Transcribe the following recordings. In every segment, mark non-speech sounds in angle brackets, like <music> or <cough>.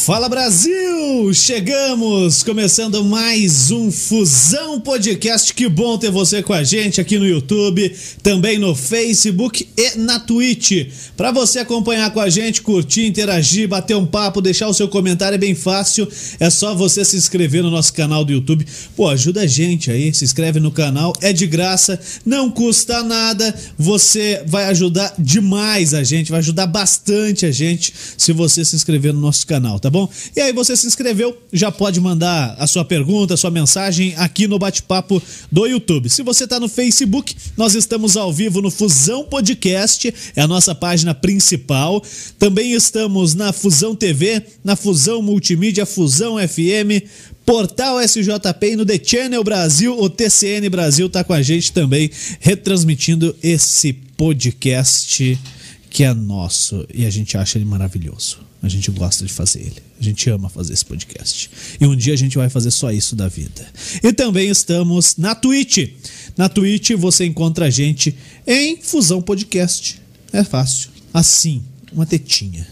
Fala Brasil! Chegamos! Começando mais um Fusão Podcast. Que bom ter você com a gente aqui no YouTube, também no Facebook e na Twitch. Para você acompanhar com a gente, curtir, interagir, bater um papo, deixar o seu comentário é bem fácil. É só você se inscrever no nosso canal do YouTube. Pô, ajuda a gente aí, se inscreve no canal, é de graça, não custa nada. Você vai ajudar demais a gente, vai ajudar bastante a gente se você se inscrever no nosso canal, tá bom? E aí você se inscreveu, já pode mandar a sua pergunta, a sua mensagem aqui no bate-papo do YouTube. Se você tá no Facebook, nós estamos ao vivo no Fusão Podcast, é a nossa página principal. Também estamos na Fusão TV, na Fusão Multimídia, Fusão FM, Portal SJP e no The Channel Brasil, o TCN Brasil tá com a gente também, retransmitindo esse podcast que é nosso e a gente acha ele maravilhoso. A gente gosta de fazer ele. A gente ama fazer esse podcast. E um dia a gente vai fazer só isso da vida. E também estamos na Twitch. Na Twitch você encontra a gente em Fusão Podcast. É fácil. Assim, uma tetinha.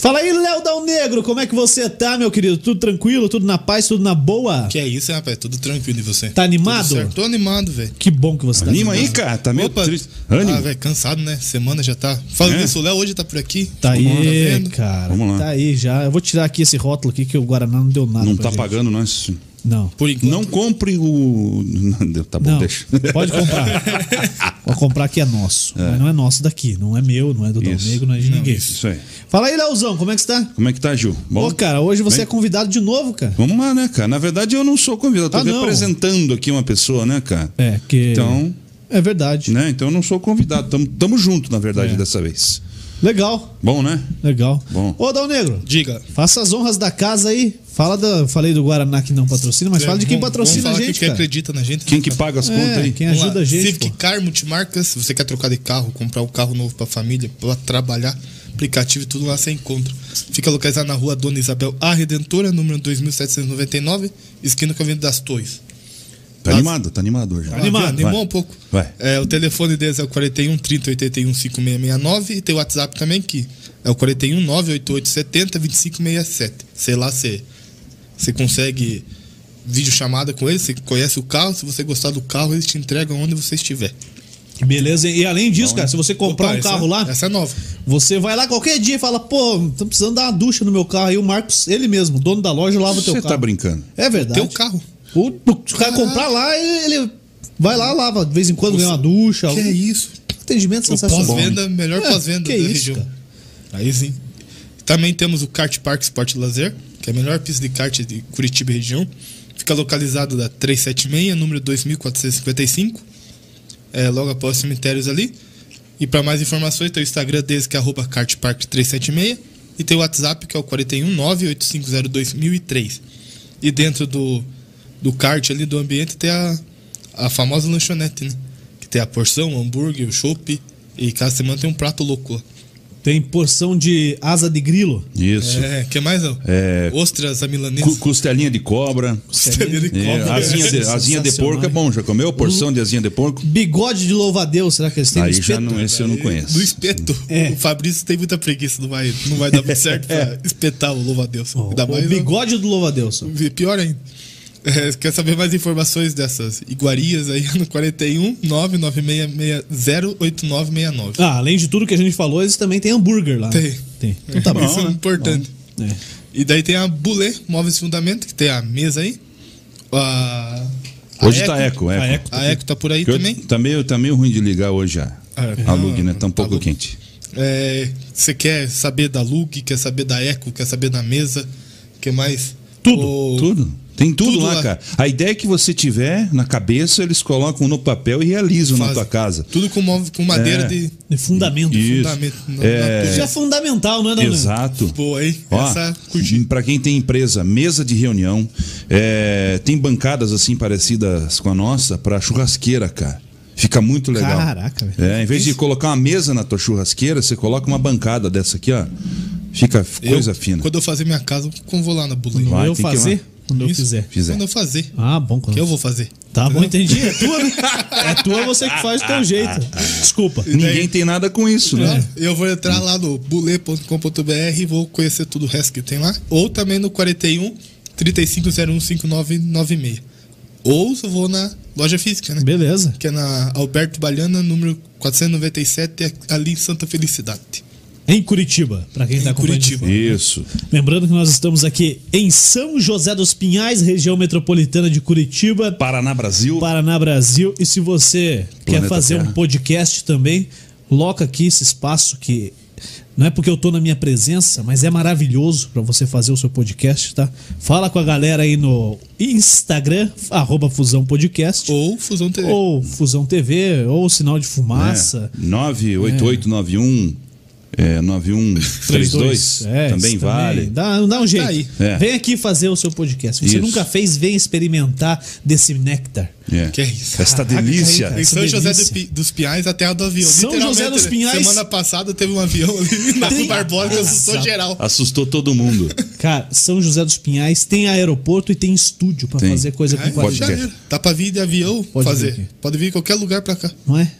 Fala aí, Léo Dal Negro, como é que você tá, meu querido? Tudo tranquilo? Tudo na paz? Tudo na boa? Que é isso, rapaz? Tudo tranquilo e você? Tá animado? Tudo certo. Tô animado, velho. Que bom que você tá Anima animado. aí, cara. Tá meio Opa. triste. Ânimo. Ah, velho, cansado, né? Semana já tá. Falando É. nisso, o Léo hoje tá por aqui. Tá Como tá aí, vendo? cara. Vamos lá. Tá aí já. Eu vou tirar aqui esse rótulo aqui que o Guaraná não deu nada não pra tá gente. pagando nós. Não. Por enquanto. Não compre o. <laughs> Não, Tá bom, Não, deixa. pode comprar. <laughs> Vou comprar que é nosso. Mas não é nosso daqui. Não é meu, não é do. Negro, não é de ninguém. Isso aí. Fala aí, Leozão, como é que você tá? Como é que tá, Gil? Bom? Pô, cara, hoje você Bem? é convidado de novo, cara. Vamos lá, né, cara? Na verdade, eu não sou convidado. Eu Ah, tô não. representando aqui uma pessoa, né, cara? É, que. Então, É verdade. né? Então eu não sou convidado. Tamo, tamo junto, na verdade, É. dessa vez. Legal, Bom, né? legal. Bom. Ô, Dal Negro, Diga. faça as honras da casa aí. Fala da. Falei do Guaraná que não patrocina, mas fala de quem Vamos- patrocina vamos a gente, quem cara. acredita na gente. Quem né, que cara? paga as É, contas aí? quem Vamos ajuda lá. a gente. Civic pô. Car Multimarcas, se você quer trocar de carro, comprar um carro novo pra família, pra trabalhar, aplicativo e tudo lá você encontra. Fica localizado na rua Dona Isabel A Redentora, número 2799, esquina com a Avenida das Torres. Tá animado? Tá animado hoje. Tá animado, Animou vai. um pouco. Vai. É, o telefone deles é o 41 30 81 5669 e tem o WhatsApp também que é o 41 988 70 2567. Sei lá se você consegue vídeo chamada com eles, você conhece o carro, se você gostar do carro, eles te entregam onde você estiver. Beleza? E além disso, cara, se você comprar Opa, um essa- carro lá, Essa é nova. você vai lá qualquer dia e fala, pô, tô precisando dar uma ducha no meu carro. Aí o Marcos, ele mesmo, dono da loja, lava o teu Você carro. tá brincando? É verdade. Teu carro. O, o cara comprar lá, ele, ele vai lá, lava. De vez em quando ganha uma ducha. Que algum- é isso? Atendimento sensacional. pós-venda, melhor É, pós-venda da isso, região. cara. Aí sim. Também temos o Kart Park Sport Lazer, que é a melhor pista de kart de Curitiba e região. Fica localizado da 376, número 2455. É, logo após os cemitérios ali. E para mais informações, tem o Instagram deles, que é arroba kartpark376. E tem o WhatsApp, que é o 41 98502 E dentro do, do kart ali, do ambiente, tem a, a famosa lanchonete, né? Que tem a porção, o hambúrguer, o chopp. E cada semana tem um prato louco lá. Tem porção de asa de grilo. Isso. É, que mais? ó? É. Ostras, a milanesa. Cu- Costelinha de cobra. Costelinha de É, cobra. asinha, de, asinha de porco é bom. Já comeu? Porção de asinha de porco? Bigode de louva-a-Deus, será que eles têm Aí já espeto? não, esse eu não conheço. Do espeto. É. O Fabrício tem muita preguiça, não vai, não vai dar muito <laughs> certo pra espetar o louva-a-Deus. O mais bigode do louva-a-Deus. Pior ainda. É, quer saber mais informações dessas iguarias aí <laughs> no 41 996608969. Ah, além de tudo que a gente falou, eles também têm hambúrguer lá. né? Tem. Tem. Então tá bom. Isso é importante. É. E daí tem a Bulê Móveis Fundamento, que tem a mesa aí. A, a Hoje tá eco, eco. A Eco. A Eco tá por aí Que eu- também. Tá meio, tá meio ruim de ligar hoje já. Ah, A lug, né? Tá um tá pouco bom. quente. É, Você quer saber da Lug, quer saber da Eco, quer saber da mesa, que mais? Tudo, O- Tudo. Tem tudo, Tudo lá, lá. cara. A ideia é que você tiver na cabeça, eles colocam no papel e realizam na tua casa. Tudo com, móvel- com madeira É. de De fundamento. Isso. fundamento. É. Isso é fundamental, não é, Dona? Exato. Boa, hein? Ó, Essa curti. para quem tem empresa, mesa de reunião, é, tem bancadas assim parecidas com a nossa para churrasqueira, cara. Fica muito legal. Caraca, velho. É, em vez de colocar uma mesa na tua churrasqueira, você coloca uma bancada dessa aqui, ó. Fica coisa eu, fina. Quando eu fazer minha casa, eu vou lá na. Quando Vai, eu fazer, Quando eu Isso. fizer. Fizer. Quando eu fazer. Ah, bom. Quando Que eu vou fazer. Tá bom, entendi. É tua, né? É tua, você que faz do teu jeito. Desculpa. Ninguém tem nada com isso, né? Claro. Eu vou entrar lá no bule.com.br e vou conhecer tudo o resto que tem lá. Ou também no 41 3501 5996. Ou eu vou na loja física, né? Beleza. Que é na Alberto Baliana, número 497, ali em Santa Felicidade. Em Curitiba, pra quem tá de Curitiba. Isso. Lembrando que nós estamos aqui em São José dos Pinhais, região metropolitana de Curitiba, Paraná, Brasil. Paraná, Brasil. E se você quer Planeta fazer Terra. um podcast também, loca aqui esse espaço que não é porque eu tô na minha presença, mas é maravilhoso para você fazer o seu podcast, tá? Fala com a galera aí no Instagram, arroba Fusão Podcast, Ou Fusão TV. ou Fusão TV, ou Sinal de Fumaça. É, 98891 é, 9132 <laughs> É, também vale. Dá, dá um jeito. Tá aí. É. Vem aqui fazer o seu podcast. Se você Isso. nunca fez, vem experimentar desse néctar. É. Que é isso. Esta Caraca, delícia. Em São José delícia. do Pi- dos Pinhais, a terra do avião. São José dos? Pinhais- Semana passada teve um avião ali na Tem- Barbosa que assustou Exato. geral. Assustou todo mundo. Cara, São José dos Pinhais tem aeroporto e tem estúdio pra Tem. fazer coisa com É, qualidade. Podcast. era. Dá pra vir de avião Pode vir fazer. aqui. Pode vir em qualquer lugar pra cá. Não é?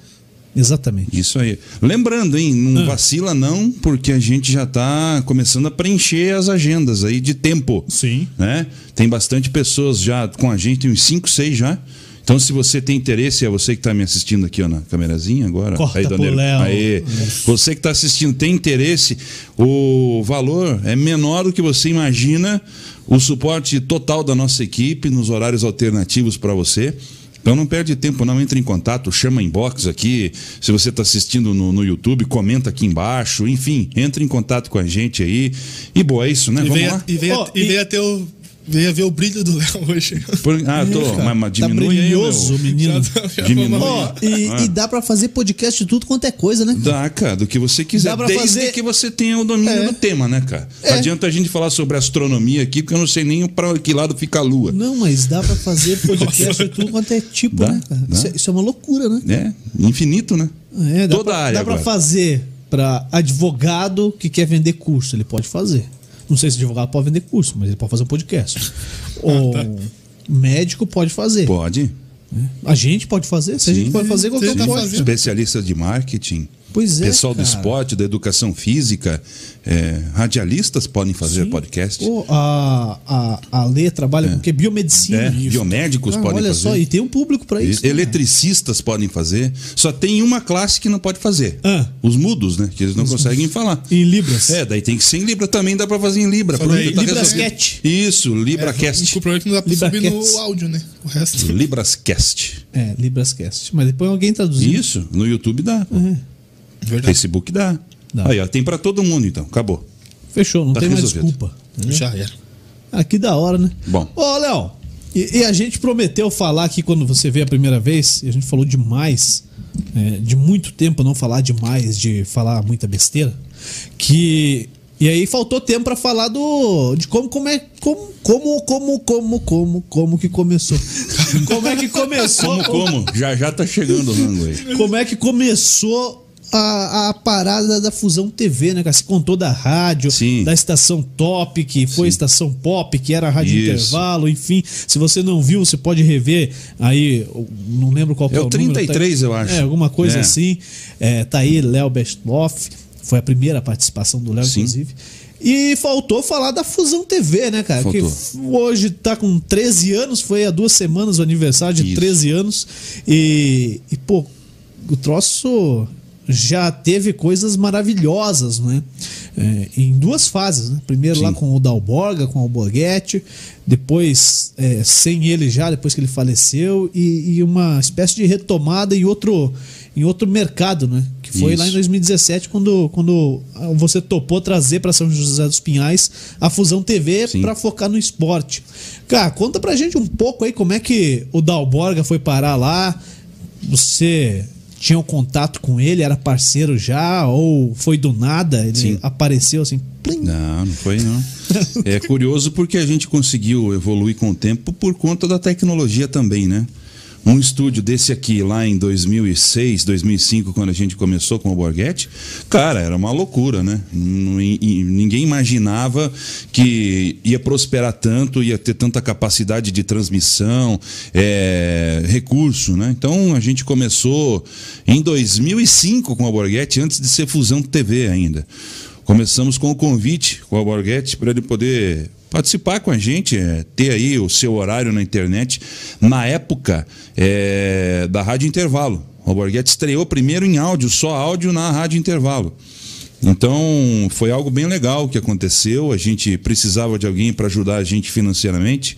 Exatamente. Isso aí. Lembrando, hein, Ah. não vacila não, porque a gente já tá começando a preencher as agendas aí de tempo. Sim. Né? Tem bastante pessoas já com a gente, tem uns 5, 6 já. Então, se você tem interesse, é você que está me assistindo aqui ó, na câmerazinha agora. Corta aí, Léo. Aê. Você que está assistindo, tem interesse, o valor é menor do que você imagina. O suporte total da nossa equipe nos horários alternativos para você. Então não perde tempo, não entre em contato, chama inbox aqui. Se você está assistindo no, no YouTube, comenta aqui embaixo. Enfim, entre em contato com a gente aí. E boa, é isso, né? E Vamos veio, lá. e veio, Ó, e e- veio até o. Veio ver o brilho do Léo hoje. Por- ah, tô, É, cara. mas, mas tá diminui aí, brilhoso, meu. menino. Já- Diminui. lá. e, Ah. e dá pra fazer podcast de tudo quanto é coisa, né? Dá, cara, do que você quiser. Dá pra Desde fazer- que você tenha o domínio É. do tema, né, cara? É. Não adianta a gente falar sobre astronomia aqui, porque eu não sei nem para que lado fica a lua. Não, mas dá pra fazer <laughs> podcast de tudo quanto é tipo, Dá, né, cara? Isso é, isso é uma loucura, né? É, infinito, né? É, dá Toda pra, a área Dá pra agora. fazer pra advogado que quer vender curso, ele pode fazer. Não sei se advogado pode vender curso, mas ele pode fazer um podcast. <laughs> Ou médico pode fazer. Pode. A gente pode fazer, se a gente pode fazer, qualquer tá fazendo. Especialista de marketing. Pois é. Pessoal do cara. esporte, da educação física, é, radialistas podem fazer Sim. podcast. Pô, a, a, a Lê trabalha com o quê? Biomedicina. É, biomédicos Ah, podem olha fazer. só, e tem um público pra isso. cara. Eletricistas podem fazer. Só tem uma classe que não pode fazer. Ah. Os mudos, né? Que eles não conseguem falar. Em Libras. É, daí tem que ser em Libra também, dá pra fazer em Libra. Só daí- tá Libras resolvido. Cat. Isso, É, LibraCast. o problema é que não dá pra subir no áudio, né? O resto. LibrasCast. É, Librascast. Mas depois alguém traduziu. Isso, no YouTube dá. Verdade. Facebook dá. Dá. Aí, ó, tem pra todo mundo então, acabou. Fechou, não Tá tem mais resolvido. desculpa. entendeu? Já era. Ah, que da hora, né? Bom. Ô, Léo, e, e a gente prometeu falar aqui quando você veio a primeira vez, e a gente falou demais, é, de muito tempo não falar demais, de falar muita besteira, que. E aí faltou tempo pra falar do. de como, como é. Como, como, como, como, como, como que começou. <laughs> Como é que começou. Como, como? Já já tá chegando o rango aí. Como é que começou a, a parada da Fusão TV, né, cara? Você contou da rádio, Sim. da estação top, que foi a estação pop, que era a rádio Isso. intervalo, enfim. Se você não viu, você pode rever aí, não lembro qual É é o o número, 33, tá- eu acho. É, alguma coisa É. assim. É, tá aí, Léo Bestloff. Foi a primeira participação do Léo, Sim. inclusive. E faltou falar da Fusão TV, né, cara? Faltou. Que hoje tá com 13 anos, foi há duas semanas o aniversário de Isso. 13 anos. E, e, pô, o troço já teve coisas maravilhosas, né? É, em duas fases, né? Primeiro lá Sim. com o Dalborga, com o Borghetti, depois é, sem ele já, depois que ele faleceu, e, e uma espécie de retomada em outro, em outro mercado, né? Que foi lá em Isso. 2017, quando, quando você topou trazer para São José dos Pinhais a Fusão TV para focar no esporte. Cara, conta pra gente um pouco aí como é que o Dalborga foi parar lá. Você tinha um contato com ele, era parceiro já, ou foi do nada? Ele Sim. apareceu assim, plim. Não, não foi não. É curioso porque a gente conseguiu evoluir com o tempo por conta da tecnologia também, né? Um estúdio desse aqui lá em 2006, 2005, quando a gente começou com o Borghetti, cara, era uma loucura, né? Ninguém imaginava que ia prosperar tanto, ia ter tanta capacidade de transmissão, é, recurso, né? Então a gente começou em 2005 com o Borghetti, antes de ser Fusão TV ainda. Começamos com o convite com o Borghetti para ele poder participar com a gente, é, ter aí o seu horário na internet. Na época é, da Rádio Intervalo. O Borghetti estreou primeiro em áudio, só áudio na Rádio Intervalo. Então foi algo bem legal que aconteceu. A gente precisava de alguém para ajudar a gente financeiramente.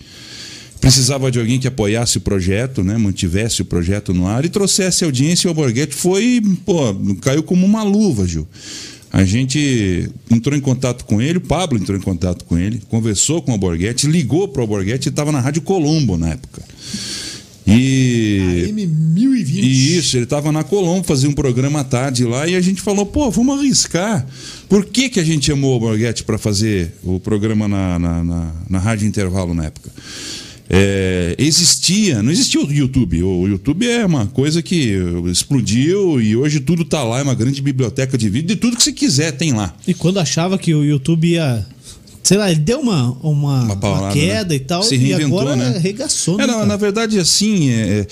Precisava de alguém que apoiasse o projeto, né? mantivesse o projeto no ar e trouxesse audiência. E o Borghetti foi, pô, caiu como uma luva, Gil. A gente entrou em contato com ele, o Pablo entrou em contato com ele, conversou com o Borghetti, ligou para o Borghetti estava na Rádio Colombo na época. E. AM 1020. E isso, ele estava na Colombo, fazia um programa à tarde lá e a gente falou, pô, vamos arriscar. Por que, que a gente chamou o Borghetti para fazer o programa na, na, na, na Rádio Intervalo na época? É, existia, não existia o YouTube. O YouTube é uma coisa que explodiu e hoje tudo está lá, é uma grande biblioteca de vídeo, de tudo que você quiser tem lá. E quando achava que o YouTube ia sei lá, ele deu uma, uma, uma, paulada, uma queda né? e tal, se reinventou, e agora né? arregaçou, é, né, na, na, verdade, assim, é, é,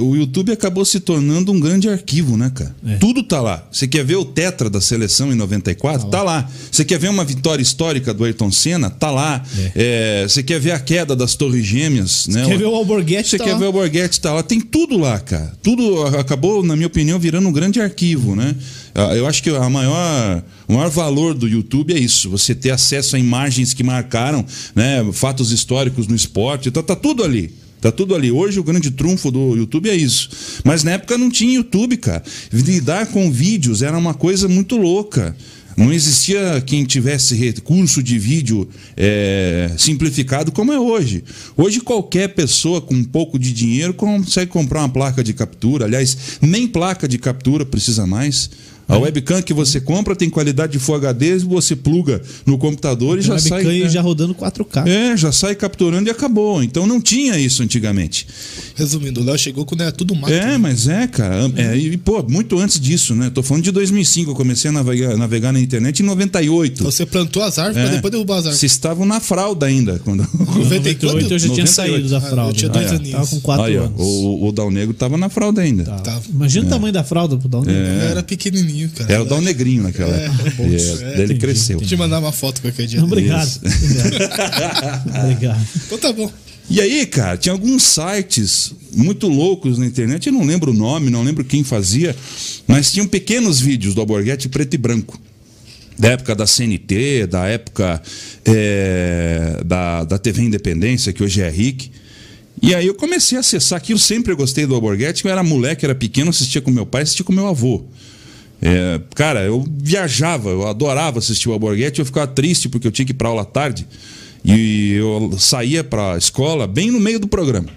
o YouTube acabou se tornando um grande arquivo, né, cara? É. Tudo tá lá. Você quer ver o Tetra da seleção em 94? Tá, tá lá. Você quer ver uma vitória histórica do Ayrton Senna? Tá lá. É. É, você quer ver a queda das Torres Gêmeas? Você né? quer ver o Alborguete? Você tá quer lá. ver o Alborguete? Tá lá. Tem tudo lá, cara. Tudo acabou, na minha opinião, virando um grande arquivo, né? Ah, eu acho que a maior, o maior valor do YouTube é isso: você ter acesso a imagens que marcaram, né, fatos históricos no esporte. Então tá tudo ali. Tá tudo ali. Hoje o grande trunfo do YouTube é isso. Mas na época não tinha YouTube, cara. Lidar com vídeos era uma coisa muito louca. Não existia quem tivesse recurso de vídeo é, simplificado como é hoje. Hoje qualquer pessoa com um pouco de dinheiro consegue comprar uma placa de captura. Aliás, nem placa de captura precisa mais. A webcam que você compra tem qualidade de Full HD, você pluga no computador e já sai. Webcam né? já rodando 4K. É, já sai capturando e acabou. Então não tinha isso antigamente. Resumindo, o Léo chegou quando era tudo mato. É, né? mas é, cara. É, e, pô, muito antes disso, né? Tô falando de 2005. Eu comecei a navegar, navegar na internet em 98. Você plantou as árvores é. pra depois derrubar as árvores. Vocês estavam na fralda ainda. Quando... 98 eu já 98. tinha saído da fralda. Ah, eu tinha dois ah, aninhos. Tava com 4 Aí, ó, anos. o, o Dal Negro tava na fralda ainda. Tá. Imagina o tamanho da fralda pro Dal Negro. É. Era pequenininho, cara. Era o Dal Negrinho naquela É, época. é, daí ele entendi, cresceu. Vou te mandar uma foto qualquer dia. Obrigado. Obrigado. Obrigado. Então tá bom. E aí, cara, tinha alguns sites muito loucos na internet, eu não lembro o nome, não lembro quem fazia, mas tinham pequenos vídeos do Alborguete preto e branco. Da época da CNT, da época é, da, da TV Independência, que hoje é RIC. E aí eu comecei a acessar aquilo, sempre eu gostei do Alborguete, eu era moleque, era pequeno, assistia com meu pai, assistia com meu avô. É, cara, eu viajava, eu adorava assistir o Alborguete, eu ficava triste porque eu tinha que ir para aula tarde. E eu saía para a escola bem no meio do programa.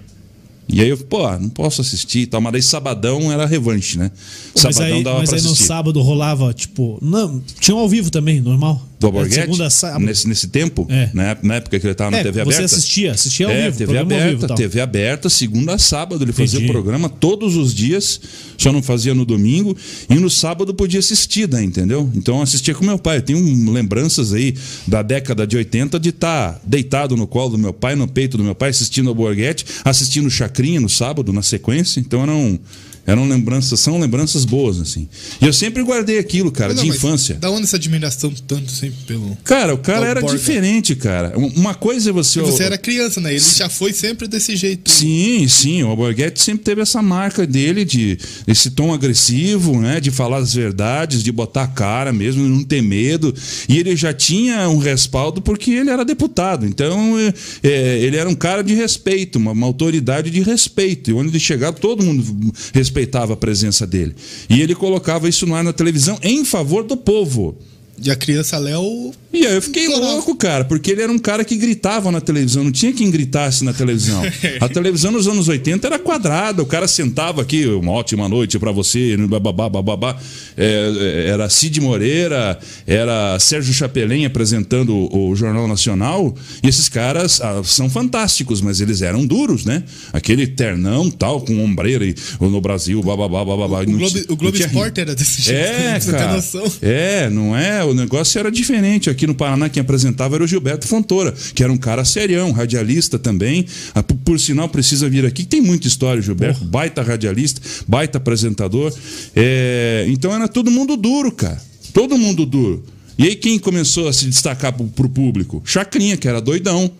E aí eu, pô, não posso assistir e tal, mas daí sabadão era revanche, né? Mas Sabadão aí, dava mas pra aí no assistir. sábado rolava, tipo. Não, tinha um ao vivo também, normal. Do É, Alborguete? Segunda, sábado. Nesse, nesse tempo, É. na, época- na época que ele estava na É, TV você aberta. assistia, assistia ao é, vivo, TV programa ao aberta, vivo tal. TV aberta, segunda a sábado. Ele fazia o programa todos os dias, só não fazia no domingo. E no sábado podia assistir, né, entendeu? Então eu assistia com meu pai. Eu tenho um- lembranças aí da década de 80 de estar deitado no colo do meu pai, no peito do meu pai, assistindo ao Borghetti, assistindo Chacrinha no sábado, na sequência. Então eram. Eram lembranças, são lembranças boas, assim. E eu sempre guardei aquilo, cara, não, de infância. Da onde essa admiração tanto sempre pelo. Cara, o cara era Borga. diferente, cara. Um- Uma coisa é você. Você era criança, né? Ele já foi sempre desse jeito. Sim, sim. O Alborguete sempre teve essa marca dele de esse tom agressivo, né? De falar as verdades, de botar a cara mesmo, não ter medo. E ele já tinha um respaldo porque ele era deputado. Então, é, é, ele era um cara de respeito, uma, uma autoridade de respeito. E onde ele chegava, todo mundo respeitava a presença dele. E ele colocava isso no ar na televisão em favor do povo. E a criança Léo E aí eu fiquei louco, cara, porque ele era um cara que gritava na televisão, não tinha quem gritasse na televisão. A televisão nos anos 80 era quadrada, o cara sentava aqui, uma ótima noite para você, bababá, bababá. É, era Cid Moreira, era Sérgio Chapelin apresentando o, o Jornal Nacional, e esses caras ah, são fantásticos, mas eles eram duros, né? Aquele ternão tal, com ombreira e, no Brasil, bababá, bababá. O Globo, o Globo Esporte era desse jeito, É, você cara. tem noção. É, não é? O negócio era diferente. Aqui no Paraná, quem apresentava era o Gilberto Fontoura, que era um cara serião, radialista também. Ah, Por, por sinal, precisa vir aqui, tem muita história, Gilberto. Baita radialista, baita apresentador. É, então era todo mundo duro, cara. Todo mundo duro. E aí quem começou a se destacar pro, pro público? Chacrinha, que era doidão.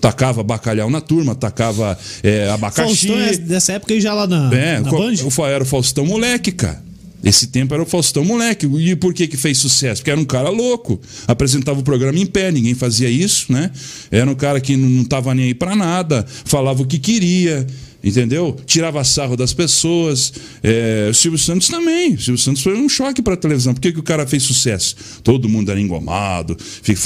Tacava bacalhau na turma, tacava é, abacaxi. Faustão é dessa época já lá na, É, na Band? era o Faustão moleque, cara. Esse tempo era o Faustão moleque. E por que que fez sucesso? Porque era um cara louco. Apresentava o programa em pé, ninguém fazia isso, né? Era um cara que não, tava nem aí pra nada, falava o que queria, entendeu? Tirava sarro das pessoas. É, o Silvio Santos também. O Silvio Santos foi um choque pra televisão. Por que, que o cara fez sucesso? Todo mundo era engomado,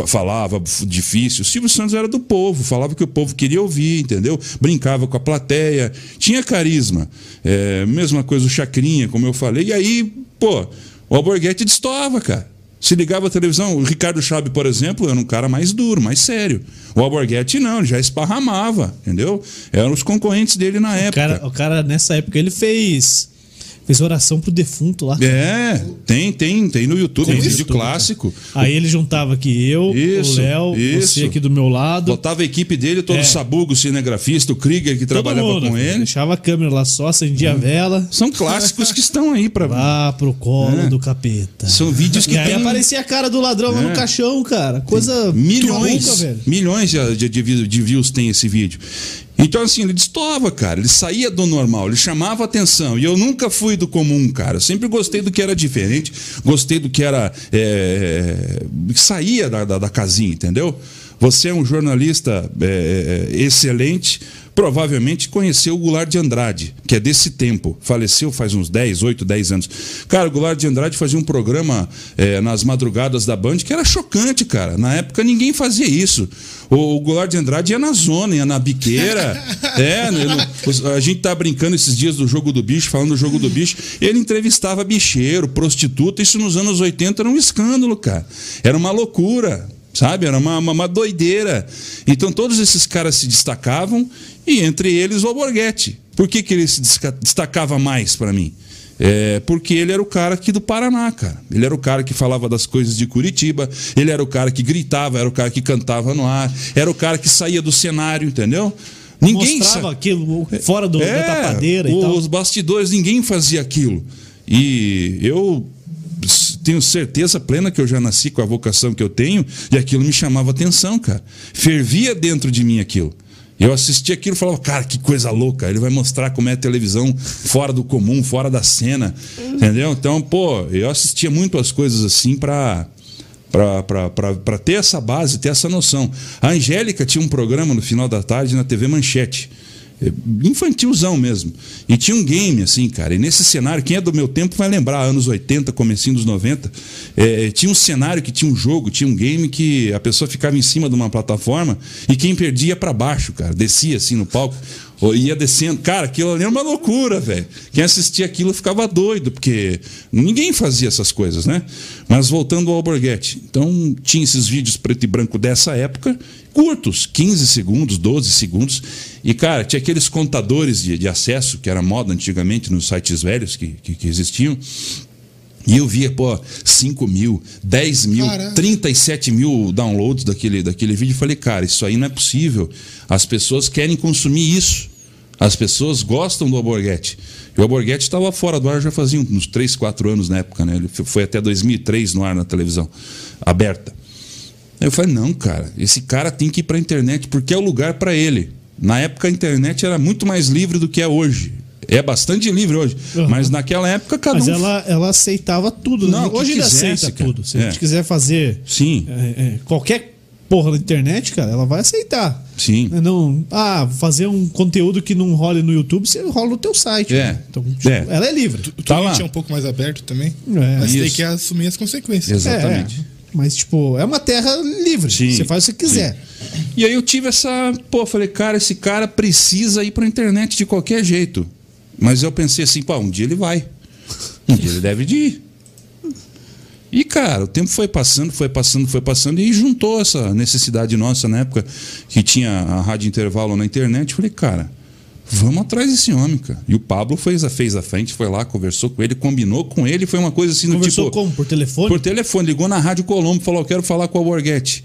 falava difícil. O Silvio Santos era do povo, falava o que o povo queria ouvir, entendeu? Brincava com a plateia, tinha carisma. É, mesma coisa o Chacrinha, como eu falei. E aí, pô, o Alborguete destoava, cara. Se ligava a televisão, o Ricardo Chabe, por exemplo, era um cara mais duro, mais sério. O Alborguete não, ele já esparramava, entendeu? Eram os concorrentes dele na O época. cara, o cara, nessa época, ele fez. Fez oração pro defunto lá. É, tem, tem, tem no YouTube, Tem um vídeo YouTube, clássico. Aí ele juntava aqui eu, Isso, o Léo, você aqui do meu lado. Botava a equipe dele, todo É. o Sabugo, cinegrafista, o Krieger que todo trabalhava mundo, com ele. Uhum. Deixava a câmera lá só, acendia a vela. São clássicos que estão aí para <laughs> Vá pro colo É. do capeta. São vídeos que E aí tem aparecia a cara do ladrão lá É. no caixão, cara. Coisa milhões, maluca, velho. milhões de, de, de views tem esse vídeo. Então, assim, ele destoava, cara. Ele saía do normal, ele chamava atenção. E eu nunca fui do comum, cara. Eu sempre gostei do que era diferente, gostei do que era. é, saía da, da, da casinha, entendeu? Você é um jornalista é, é, excelente, provavelmente conheceu o Goulart de Andrade, que é desse tempo. Faleceu faz uns 10, 8, 10 anos. Cara, o Goulart de Andrade fazia um programa é, nas madrugadas da Band que era chocante, cara. Na época ninguém fazia isso. O, o Goulart de Andrade ia na zona, ia na biqueira. <laughs> é, né, no- a gente tá brincando esses dias do jogo do bicho, falando do jogo do bicho. Ele entrevistava bicheiro, prostituta. Isso nos anos 80 era um escândalo, cara. Era uma loucura. Sabe? Era uma, uma, uma doideira. Então todos esses caras se destacavam e entre eles o Alborguete. Por que, que ele se destacava mais para mim? É, porque ele era o cara aqui do Paraná, cara. Ele era o cara que falava das coisas de Curitiba, ele era o cara que gritava, era o cara que cantava no ar, era o cara que saía do cenário, entendeu? Ninguém Mostrava sa- aquilo fora do, é, da tapadeira e os tal. bastidores, ninguém fazia aquilo. E eu tenho certeza plena que eu já nasci com a vocação que eu tenho e aquilo me chamava atenção, cara. Fervia dentro de mim aquilo. Eu assistia aquilo e falava, cara, que coisa louca. Ele vai mostrar como é a televisão fora do comum, fora da cena. Entendeu? Então, pô, eu assistia muito as coisas assim pra para ter essa base, ter essa noção. A Angélica tinha um programa no final da tarde na TV Manchete. Infantilzão mesmo. E tinha um game, assim, cara. E nesse cenário, quem é do meu tempo vai lembrar, anos 80, comecinho dos 90. é, tinha um cenário que tinha um jogo, tinha um game que a pessoa ficava em cima de uma plataforma e quem perdia ia pra baixo, cara. Descia assim no palco. Ia descendo. Cara, aquilo ali era uma loucura, velho. Quem assistia aquilo ficava doido, porque ninguém fazia essas coisas, né? Mas voltando ao Alborguete. Então, tinha esses vídeos preto e branco dessa época, curtos, 15 segundos, 12 segundos. E, cara, tinha aqueles contadores de, de acesso, que era moda antigamente nos sites velhos que, que, que existiam. E eu via, pô, 5 mil, 10 mil, Caraca. 37 mil downloads daquele, daquele vídeo. Eu falei, cara, isso aí não é possível. As pessoas querem consumir isso. As pessoas gostam do Alborguete. E o Alborguete estava fora do ar já fazia uns 3, 4 anos na época, né? Ele foi até 2003 no ar na televisão, aberta. Aí eu falei, não, cara, esse cara tem que ir para a internet porque é o lugar para ele. Na época a internet era muito mais livre do que é hoje. É bastante livre hoje. Uhum. Mas naquela época cada Mas um. ela, ela aceitava tudo. né? Não, que Hoje ele quisesse, aceita cara. tudo. Se É. a gente quiser fazer Sim, é, é, qualquer porra na internet, cara, ela vai aceitar. sim. Não, ah, fazer um conteúdo que não role no YouTube, você rola no teu site. É. né? Então, tipo, É. ela é livre. O Tá Twitch lá. é um pouco mais aberto também. É. mas tem Isso. que assumir as consequências. Exatamente. Mas, tipo, é uma terra livre. Sim, Você faz o que você quiser. E aí eu tive essa. Pô, falei, cara, esse cara precisa ir pra internet de qualquer jeito. Mas eu pensei assim, pô, um dia ele vai. Um dia ele deve de ir. E, cara, o tempo foi passando, foi passando, foi passando, e juntou essa necessidade nossa na época que tinha a rádio intervalo na internet. Falei, cara, vamos atrás desse homem, cara. E o Pablo fez a, fez a frente, foi lá, conversou com ele, combinou com ele, foi uma coisa assim do Conversou tipo. como? Por telefone? Por telefone, ligou na Rádio Colombo, falou: Eu quero falar com o Borghetti.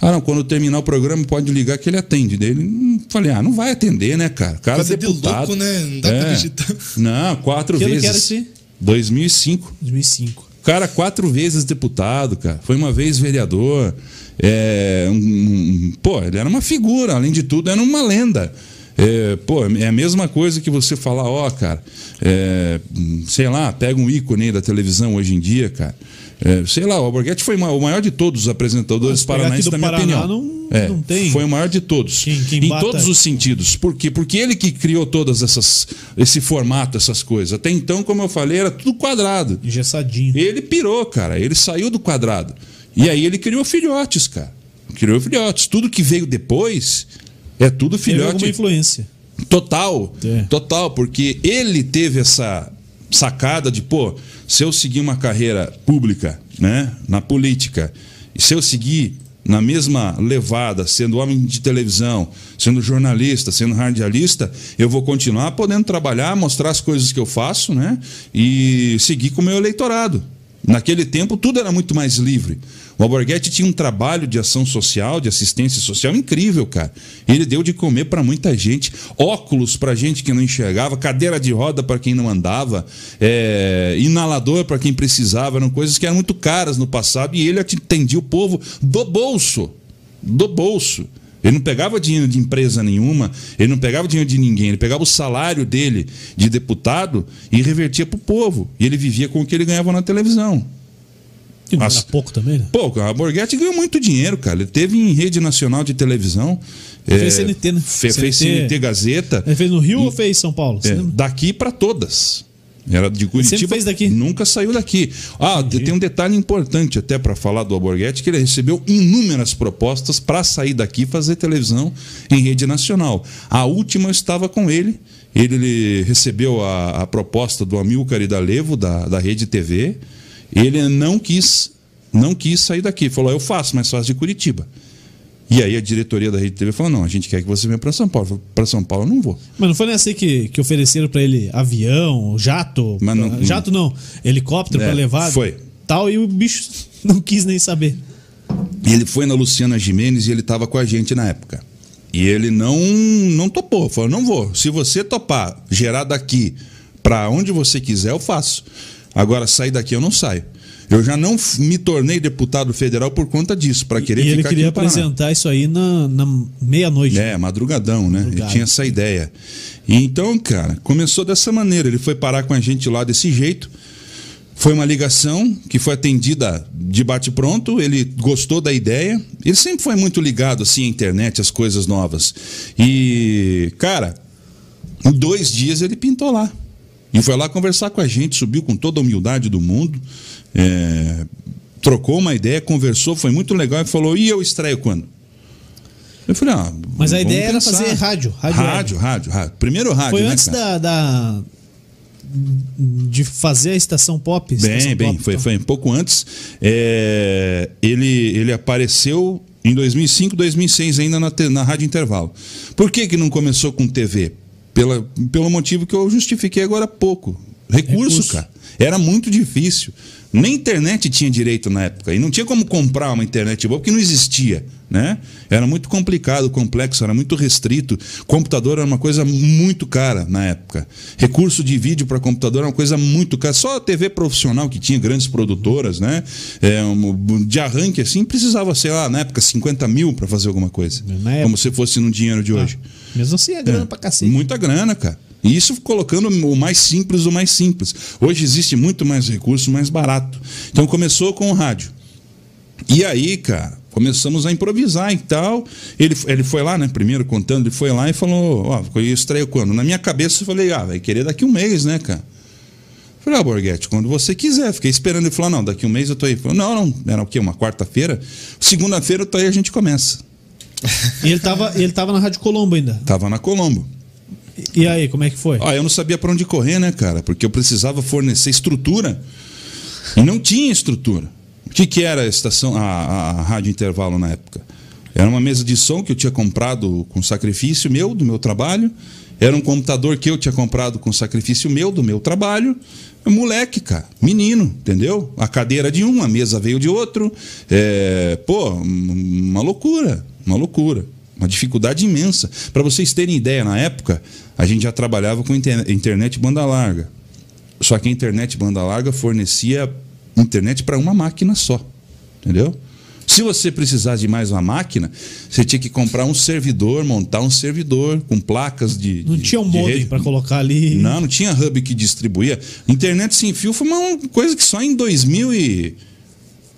Ah, não, quando terminar o programa pode ligar que ele atende. Daí ele, hum, falei, ah, não vai atender, né, cara? Cara Coisa de deputado. louco, né? Não dá pra acreditar. Não, quatro Que ano que vezes. era aí? 2005. 2005. Cara, quatro vezes deputado, cara. Foi uma vez vereador. É, um- um- pô, ele era uma figura, além de tudo, era uma lenda. É, pô, é a mesma coisa que você falar, ó, cara, é, sei lá, pega um ícone aí da televisão hoje em dia, cara. É, sei lá, o Alborguete foi o maior de todos os apresentadores paranaenses, na minha Paraná, opinião. não- É, não tem. Foi o maior de todos. Quem- quem em bata- todos os sentidos. Por quê? Porque ele que criou todas essas esse formato, essas coisas. Até então, como eu falei, era tudo quadrado. Engessadinho. Ele pirou, cara. Ele saiu do quadrado. E aí ele criou filhotes, cara. Criou filhotes. Tudo que veio depois é tudo Teve alguma filhote influência. total. É. Total, porque ele teve essa sacada de, pô, se eu seguir uma carreira pública, né, na política, e se eu seguir na mesma levada, sendo homem de televisão, sendo jornalista, sendo radialista, eu vou continuar podendo trabalhar, mostrar as coisas que eu faço, né? E seguir com o meu eleitorado. Naquele tempo tudo era muito mais livre. O Alborguete tinha um trabalho de ação social, de assistência social incrível, cara. Ele deu de comer para muita gente, óculos para gente que não enxergava, cadeira de roda para quem não andava, é, inalador para quem precisava. Eram coisas que eram muito caras no passado e ele atendia o povo do bolso. Do bolso. Ele não pegava dinheiro de empresa nenhuma, ele não pegava dinheiro de ninguém, ele pegava o salário dele de deputado e revertia para o povo. E ele vivia com o que ele ganhava na televisão. Que não Nossa. era pouco também, né? Pô, a Borghetti ganhou muito dinheiro, cara. Ele teve em rede nacional de televisão. Fez CNT, né? fe- Fez CNT. CNT Gazeta. Ele fez no Rio ou fez São Paulo? É, daqui para todas. Era de Curitiba. fez daqui? Nunca saiu daqui. Ah, tem um detalhe importante até para falar do Alborguete, que ele recebeu inúmeras propostas para sair daqui e fazer televisão em rede nacional. A última eu estava com ele. Ele, ele recebeu a, a proposta do Amilcar e da Levo, da, da Rede TV. Ele não quis, não quis sair daqui. Falou, eu faço, mas faço de Curitiba. E aí a diretoria da Rede TV falou: não, a gente quer que você venha para São Paulo. Para São Paulo eu não vou. Mas não foi nessa aí que, que ofereceram pra ele avião, jato? Mas não- pra- jato não, helicóptero É, pra levar? foi. Tal, e o bicho <laughs> não quis nem saber. Ele foi na Luciana Jimenez e ele estava com a gente na época. E ele não não topou, falou: "Não vou. Se você topar gerar daqui para onde você quiser, eu faço. Agora sair daqui eu não saio. Eu já não me tornei deputado federal por conta disso, para querer e ele ficar queria apresentar isso aí na, na meia-noite. É, madrugadão, né? Madrugada. Ele tinha essa ideia. E então, cara, começou dessa maneira. Ele foi parar com a gente lá desse jeito. Foi uma ligação que foi atendida de bate-pronto. Ele gostou da ideia. Ele sempre foi muito ligado assim à internet, às coisas novas. E, cara, em dois dias ele pintou lá. E foi lá conversar com a gente, subiu com toda a humildade do mundo. é, trocou uma ideia, conversou, foi muito legal e falou: e eu estreio quando? Eu falei, ah, Mas a ideia era fazer rádio, rádio Rádio, rádio, rádio. Primeiro rádio, Foi né, antes da, da- de fazer a estação pop. Bem, estação bem, pop, foi, então. foi um pouco antes. É, ele, ele apareceu em 2005, 2006 ainda na, na Rádio Intervalo. Por que, que não começou com TV? Pela, pelo motivo que eu justifiquei agora há pouco. Recurso, Recurso. cara. Era muito difícil. Nem internet tinha direito na época. E não tinha como comprar uma internet boa, porque não existia. Né? Era muito complicado, complexo, era muito restrito. Computador era uma coisa muito cara na época. Recurso de vídeo para computador era uma coisa muito cara. Só a TV profissional que tinha grandes produtoras, né? É, um- de arranque assim, precisava, sei lá, na época, 50 mil para fazer alguma coisa. Época. Como se fosse no dinheiro de hoje. Mesmo assim é grana É. pra cacete. Muita grana, cara. E isso colocando o mais simples do mais simples. Hoje existe muito mais recurso, mais barato. Então começou com o rádio. E aí, cara, começamos a improvisar e tal. Ele, ele foi lá, né? Primeiro contando, ele foi lá e falou: Ó, eu estreio quando? Na minha cabeça eu falei: Ah, vai querer daqui um mês, né, cara? Falei, ah, Borghetti, quando você quiser. Fiquei esperando ele falar, não, daqui um mês eu tô aí. Falei, não, não, era o quê? Uma quarta-feira? Segunda-feira eu tô aí, a gente começa. <laughs> E ele tava, ele tava na Rádio Colombo ainda. Tava na Colombo. E aí, como é que foi? Ah, eu não sabia para onde correr, né, cara? Porque eu precisava fornecer estrutura e não tinha estrutura. O que, que era a estação, a, a, a rádio intervalo na época? Era uma mesa de som que eu tinha comprado com sacrifício meu, do meu trabalho. Era um computador que eu tinha comprado com sacrifício meu, do meu trabalho. Moleque, cara, menino, entendeu? A cadeira de um, a mesa veio de outro. É, pô, uma loucura, uma loucura. Uma dificuldade imensa. Para vocês terem ideia, na época, a gente já trabalhava com internet banda larga. Só que a internet banda larga fornecia internet para uma máquina só. Entendeu? Se você precisasse de mais uma máquina, você tinha que comprar um servidor, montar um servidor com placas de. Não de, tinha um modem para colocar ali. Não, não tinha hub que distribuía. Internet sem fio foi uma coisa que só em 2000 e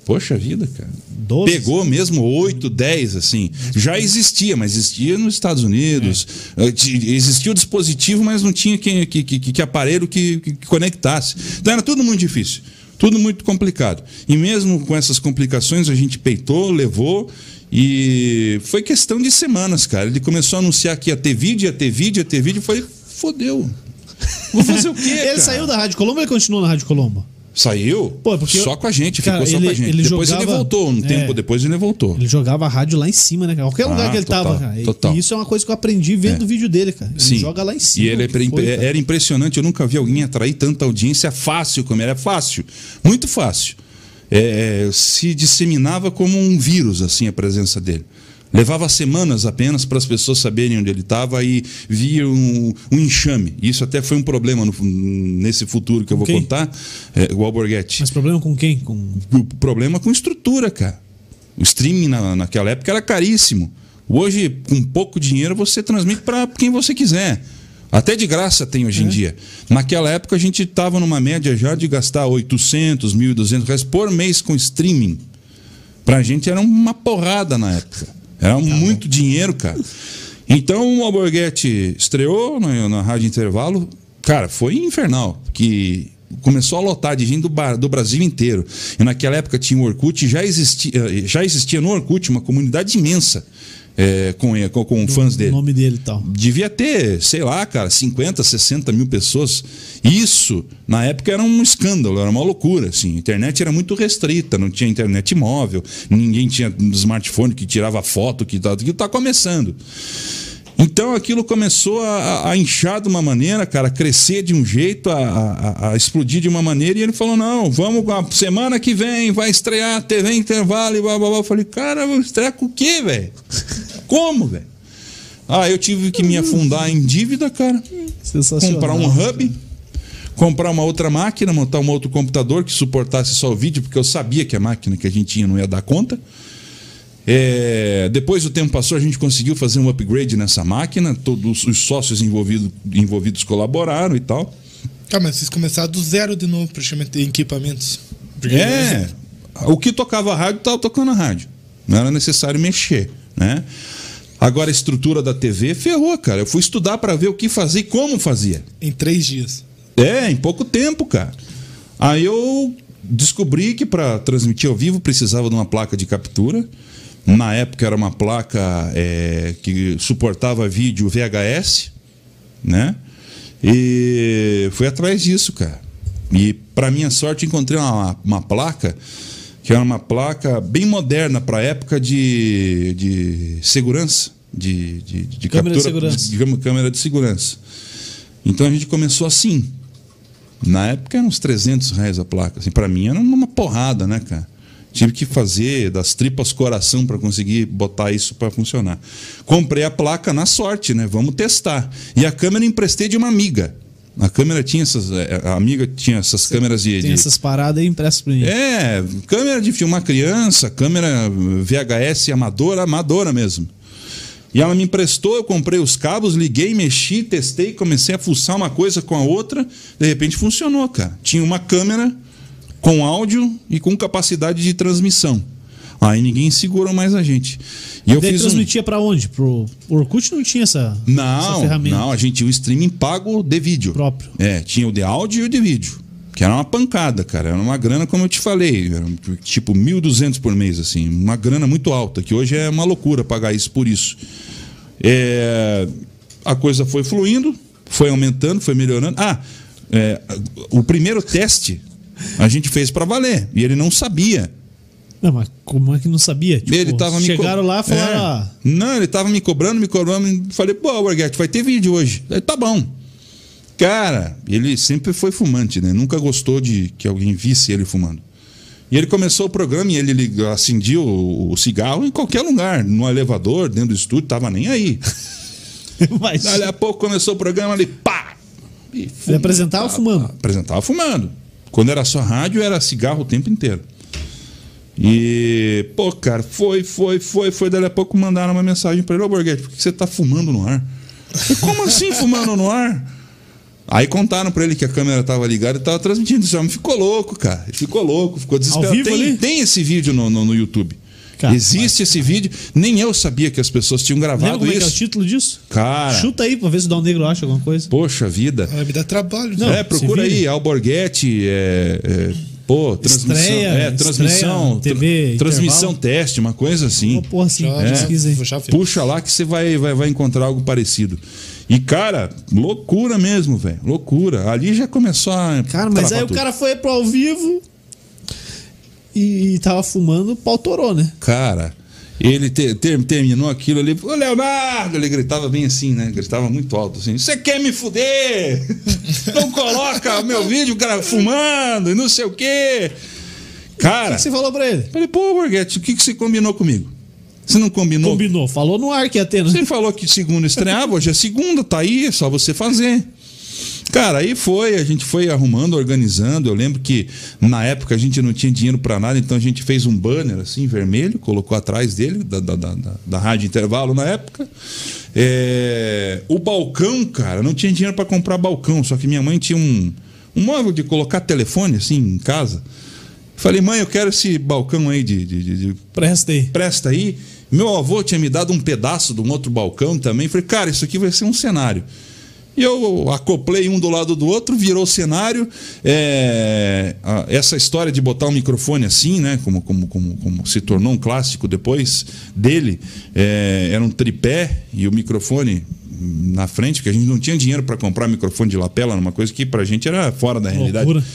Poxa vida, cara. 12? Pegou mesmo 8, 10, assim. Já existia, mas existia nos Estados Unidos. É. Existia o dispositivo, mas não tinha que, que, que, que aparelho que, que conectasse. Então era tudo muito difícil. Tudo muito complicado. E mesmo com essas complicações, a gente peitou, levou. E foi questão de semanas, cara. Ele começou a anunciar que ia ter vídeo, ia ter vídeo, ia ter vídeo. Eu falei, fodeu. <laughs> Vou fazer o quê? ele cara? saiu da Rádio Colombo ou ele continuou na Rádio Colombo? Saiu Pô, porque só com a gente, cara, ficou só ele, com a gente. depois jogava, ele voltou, um é, tempo depois ele voltou. Ele jogava rádio lá em cima, né, Qualquer lugar ah, que ele total, tava, cara. Total. E isso é uma coisa que eu aprendi vendo é. o vídeo dele, cara. Ele Sim. joga lá em cima. E ele é foi, era impressionante, eu nunca vi alguém atrair tanta audiência fácil como era. É fácil, muito fácil. É, se disseminava como um vírus, assim, a presença dele. Levava semanas apenas para as pessoas saberem onde ele estava e via um, um, enxame. Isso até foi um problema no, nesse futuro que eu vou quem? contar, é, o Alborguete. Mas problema com quem? Com... O problema com estrutura, cara. O streaming na, naquela época era caríssimo. Hoje, com pouco dinheiro, você transmite para quem você quiser. Até de graça tem hoje é. em dia. Naquela época, a gente estava numa média já de gastar 800, 1.200 reais por mês com streaming. Para a gente era uma porrada na época. Era tá muito bom. dinheiro, cara. Então o Alborguete estreou na, na Rádio Intervalo. Cara, foi infernal. Que começou a lotar de gente do, do, Brasil inteiro. E naquela época tinha o Orkut, já existia, já existia no Orkut uma comunidade imensa é, com, com, com fãs dele. O nome dele e tal. Devia ter, sei lá, cara, 50, 60 mil pessoas. Isso, na época, era um escândalo, era uma loucura. Assim. A internet era muito restrita, não tinha internet móvel, ninguém tinha smartphone que tirava foto, que tá, que tá começando. Então aquilo começou a, a, inchar de uma maneira, cara, crescer de um jeito, a, a, a, explodir de uma maneira, e ele falou: não, vamos, a semana que vem vai estrear TV Intervalo e blá blá blá. Eu falei, cara, vou estrear com o quê, velho? Como, velho? Ah, eu tive que me afundar em dívida, cara. Comprar um hub, comprar uma outra máquina, montar um outro computador que suportasse só o vídeo, porque eu sabia que a máquina que a gente tinha não ia dar conta. É, depois o tempo passou, a gente conseguiu fazer um upgrade nessa máquina, todos os sócios envolvidos, envolvidos colaboraram e tal. Tá, mas vocês começaram do zero de novo, praticamente, em equipamentos. Porque é, o que tocava a rádio estava tocando a rádio. Não era necessário mexer, né? Agora a estrutura da TV ferrou, cara. Eu fui estudar para ver o que fazia e como fazia. Em três dias. É, em pouco tempo, cara. Aí eu descobri que para transmitir ao vivo precisava de uma placa de captura. Na época era uma placa é, que suportava vídeo VHS, né? E fui atrás disso, cara. E para minha sorte encontrei uma, uma placa que era uma placa bem moderna para a época de, de segurança, de, de, de câmera captura de segurança. De, câmera de segurança. Então a gente começou assim. Na época eram uns 300 reais a placa. Assim, para mim era uma porrada, né, cara? Tive que fazer das tripas coração para conseguir botar isso para funcionar. Comprei a placa na sorte, né? Vamos testar. E a câmera emprestei de uma amiga. A câmera tinha essas. É, a amiga tinha essas Você câmeras de. Tem de... essas paradas aí impressas pra mim. É, câmera de filmar criança, câmera VHS amadora, amadora mesmo. E ela me emprestou, eu comprei os cabos, liguei, mexi, testei, comecei a fuçar uma coisa com a outra. De repente funcionou, cara. Tinha uma câmera com áudio e com capacidade de transmissão. Aí ninguém segurou mais a gente. E eu fiz transmitia um... para onde? Pro Orkut não tinha essa, não, essa ferramenta. Não, a gente tinha o streaming pago de vídeo. Próprio. É, tinha o de áudio e o de vídeo. Que era uma pancada, cara. Era uma grana, como eu te falei, era tipo 1.200 por mês, assim. Uma grana muito alta, que hoje é uma loucura pagar isso por isso. É, a coisa foi fluindo, foi aumentando, foi melhorando. Ah, é, o primeiro teste a gente fez para valer e ele não sabia. Não, mas como é que não sabia? Tipo, ele tava me co- chegaram lá e falaram, É. ah, Não, ele tava me cobrando, me cobrando. Falei, pô, Borghetti, vai ter vídeo hoje. Ele, tá bom. Cara, ele sempre foi fumante, né? Nunca gostou de que alguém visse ele fumando. E ele começou o programa e ele acendia o, o cigarro em qualquer lugar, no elevador, dentro do estúdio, tava nem aí. <laughs> mas Daí a pouco começou o programa, ele pá! E Ele apresentava fumando. Apresentava fumando. Quando era só rádio, era cigarro o tempo inteiro. E, pô, cara, foi, foi, foi, foi. Daí a pouco mandaram uma mensagem pra ele: Ô, Borghetti, por que você tá fumando no ar? Falei, Como assim fumando no ar? Aí contaram pra ele que a câmera tava ligada e tava transmitindo. Esse homem ficou louco, cara. Ele ficou louco, ficou desesperado. tem, tem esse vídeo no, no, no YouTube. Cara, Existe esse vídeo. Nem eu sabia que as pessoas tinham gravado como é que é o isso. título disso? Cara, Chuta aí pra ver se o Dal Negro acha alguma coisa. poxa vida. Vai me dar trabalho. Não, é, procura aí, Alborguete, é, é, pô, transmissão, Estreia, é, transmissão, estreia, TV, tra- transmissão teste, uma coisa assim. Uma porra assim, Já, É. Puxa lá que você vai, vai, vai encontrar algo parecido. E, cara, loucura mesmo, velho. Loucura. Ali já começou a. Cara, mas aí o tudo. cara foi pro ao vivo e, e tava fumando, pau torou, né? Cara, ele te- ter- terminou aquilo ali. Ô, Leonardo! Ele gritava bem assim, né? Gritava muito alto assim. Você quer me fuder? <laughs> Não coloca meu vídeo, cara, fumando e não sei o quê. O Cara, que você falou pra ele? falei, pô, Borghetti, o que, que você combinou comigo? Você não combinou? Combinou, falou no ar que ia ter, né? Você falou que segunda estreava, hoje é segunda, tá aí, é só você fazer. Cara, aí foi, a gente foi arrumando, organizando. Eu lembro que na época a gente não tinha dinheiro pra nada, então a gente fez um banner assim, vermelho, colocou atrás dele, da, da, da, da- Rádio Intervalo na época. É, o balcão, cara, não tinha dinheiro pra comprar balcão, só que minha mãe tinha um, um móvel de colocar telefone assim em casa. Falei, mãe, eu quero esse balcão aí de- de- de, de Presta aí. presta aí. Meu avô tinha me dado um pedaço de um outro balcão também. Falei, cara, isso aqui vai ser um cenário. E eu acoplei um do lado do outro, virou cenário. É, a- essa história de botar um microfone assim, né? Como, como, como, como se tornou um clássico depois dele, é, era um tripé e o microfone na frente, porque a gente não tinha dinheiro para comprar microfone de lapela, uma coisa que pra gente era fora da realidade. Loucura.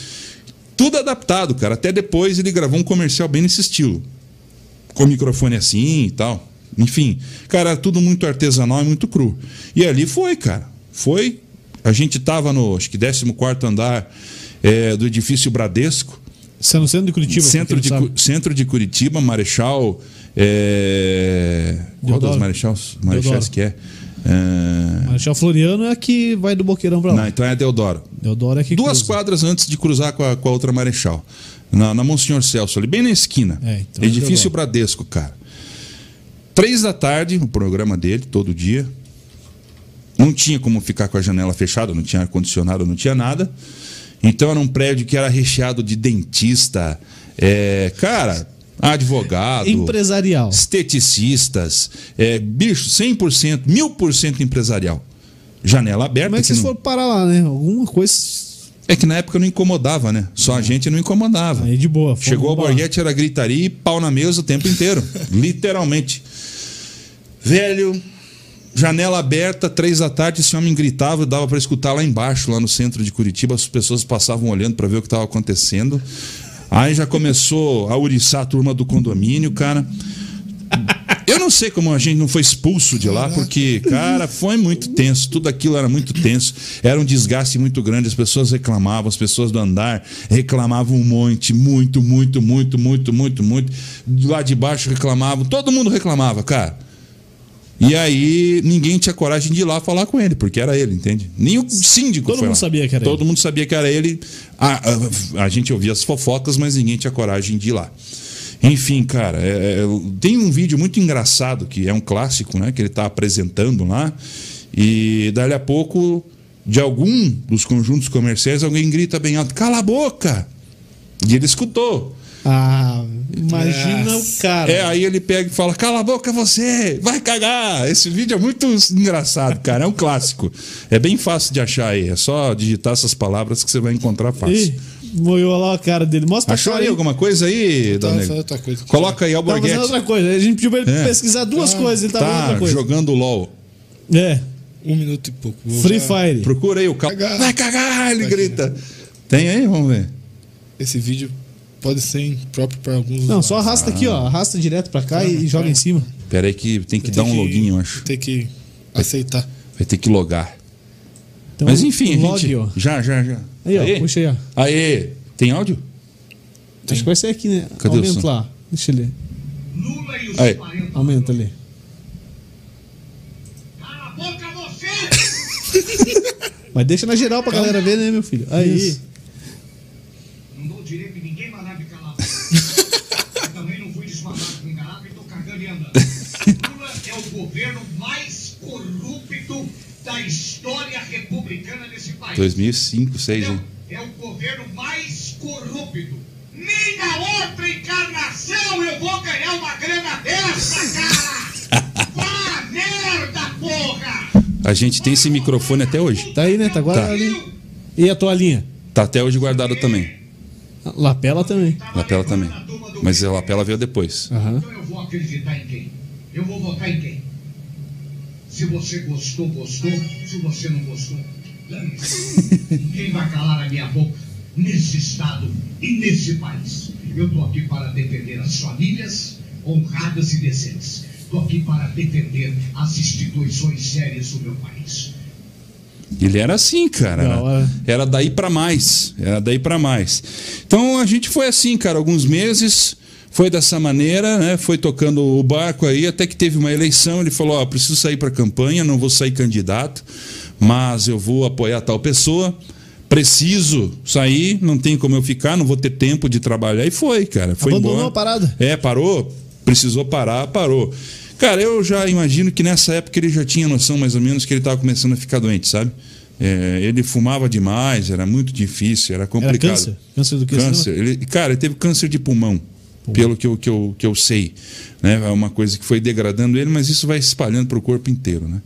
Tudo adaptado, cara. Até depois ele gravou um comercial bem nesse estilo. Com microfone assim e tal. Enfim, cara, era tudo muito artesanal e muito cru. E ali foi, cara. Foi. A gente tava no, acho que 14 andar é, do edifício Bradesco. Você é no centro de Curitiba. Centro de, Cu- centro de Curitiba, Marechal. É... Qual das Marechais, Marechais que é? é... Marechal Floriano é a que vai do Boqueirão pra lá. Não, então é Deodoro. Deodoro é que Duas cruza. quadras antes de cruzar com a, com a outra Marechal. Na, na Monsenhor Celso, ali bem na esquina. É, então é Edifício Deodoro. Bradesco, cara. Três da tarde, o programa dele, todo dia. Não tinha como ficar com a janela fechada, não tinha ar-condicionado, não tinha nada. Então era um prédio que era recheado de dentista, é, cara, advogado, Empresarial. esteticistas, é, bicho, 100%, 1000% empresarial. Janela aberta. Como é que que vocês não- foram parar lá, né? Alguma coisa. é que na época não incomodava, né? Só a gente não incomodava. Aí de boa. Chegou o. Borghetti, era gritaria e pau na mesa o tempo inteiro. <laughs> literalmente. Velho, janela aberta, três da tarde, esse homem gritava dava para escutar lá embaixo, lá no centro de Curitiba. As pessoas passavam olhando para ver o que estava acontecendo. Aí já começou a uriçar a turma do condomínio, cara. Eu não sei como a gente não foi expulso de lá, porque, cara, foi muito tenso. Tudo aquilo era muito tenso. Era um desgaste muito grande. As pessoas reclamavam, as pessoas do andar reclamavam um monte, muito, muito, muito, muito, muito, muito. Lá de baixo reclamavam, todo mundo reclamava, cara. E aí ninguém tinha coragem de ir lá falar com ele, porque era ele, entende? Nem o síndico Todo mundo lá. sabia que era Todo ele. mundo sabia que era ele. A, a- a gente ouvia as fofocas, mas ninguém tinha coragem de ir lá. Enfim, cara, é- é- tem um vídeo muito engraçado que é um clássico, né? Que ele está apresentando lá. E dali a pouco, de algum dos conjuntos comerciais, alguém grita bem alto: Cala a boca! E ele escutou. Ah, imagina o cara. É, aí ele pega e fala: Cala a boca você, vai cagar. Esse vídeo é muito engraçado, cara. É um clássico. É bem fácil de achar aí. É só digitar essas palavras que você vai encontrar fácil. Ih, Moiou lá a cara dele. Mostra Achou cara aí alguma coisa aí, Tá Dona outra coisa. Coloca aí, Tava fazendo Alborguete. outra coisa. A gente pediu pra ele É. pesquisar duas coisas. Ele tava fazendo Tá outra coisa. jogando LOL. É. Um minuto e pouco. Vou Free já- Fire. Procura aí o carro. Cagar. Vai cagar, ele Vai grita. Tem aí? Vamos ver. Esse vídeo pode ser impróprio para alguns Não, usuários. só arrasta aqui, ó. Arrasta direto pra cá e, e joga em cima. Pera aí que tem que Tem dar um login, eu acho. Tem que aceitar. Vai ter que logar. Então, Mas enfim, log, gente. ó. Já, já, já. Aí, ó. Puxa aí, ó. Aê. Tem áudio? Acho que vai ser aqui, né? Cadê o Aumenta som? lá. Deixa ele. Lula e os. 40 Aumenta ali. Cala a boca você! <laughs> Mas deixa na geral pra galera ver, né, meu filho? Aí. Não da história republicana desse país. 2005, 2006, hein? É o governo mais corrupto. Nem na outra encarnação eu vou ganhar uma grana dessa, cara! <laughs> Vá a merda, porra! A gente tem esse microfone até hoje. Tá aí, né? Tá guardado Tá. ali. E a toalhinha? Tá até hoje guardado também. A Lapela também. Lapela também. Mas a lapela veio depois. Aham. Então eu vou acreditar em quem? Eu vou votar em quem? Se você gostou, gostou. Se você não gostou, dane-se. <laughs> Ninguém vai calar a minha boca nesse estado e nesse país. Eu tô aqui para defender as famílias honradas e decentes. Tô aqui para defender as instituições sérias do meu país. Ele era assim, cara. Da Era, era daí pra mais. Era daí pra mais. Então a gente foi assim, cara, alguns meses. Foi dessa maneira, né? Foi tocando o barco aí, até que teve uma eleição. Ele falou: Ó, preciso sair pra campanha, não vou sair candidato, mas eu vou apoiar tal pessoa. Preciso sair, não tem como eu ficar, não vou ter tempo de trabalhar. E foi, cara. Foi Abandonou embora. a parada. É, parou. Precisou parar, parou. Cara, eu já imagino que nessa época ele já tinha noção mais ou menos que ele estava começando a ficar doente, sabe? É, ele fumava demais, era muito difícil, era Era complicado. câncer? Câncer do que? Câncer. Ele, cara, ele teve câncer de pulmão, pelo que eu, que, eu, que eu sei. Né? É uma coisa que foi degradando ele, mas isso vai espalhando para o corpo inteiro. Né?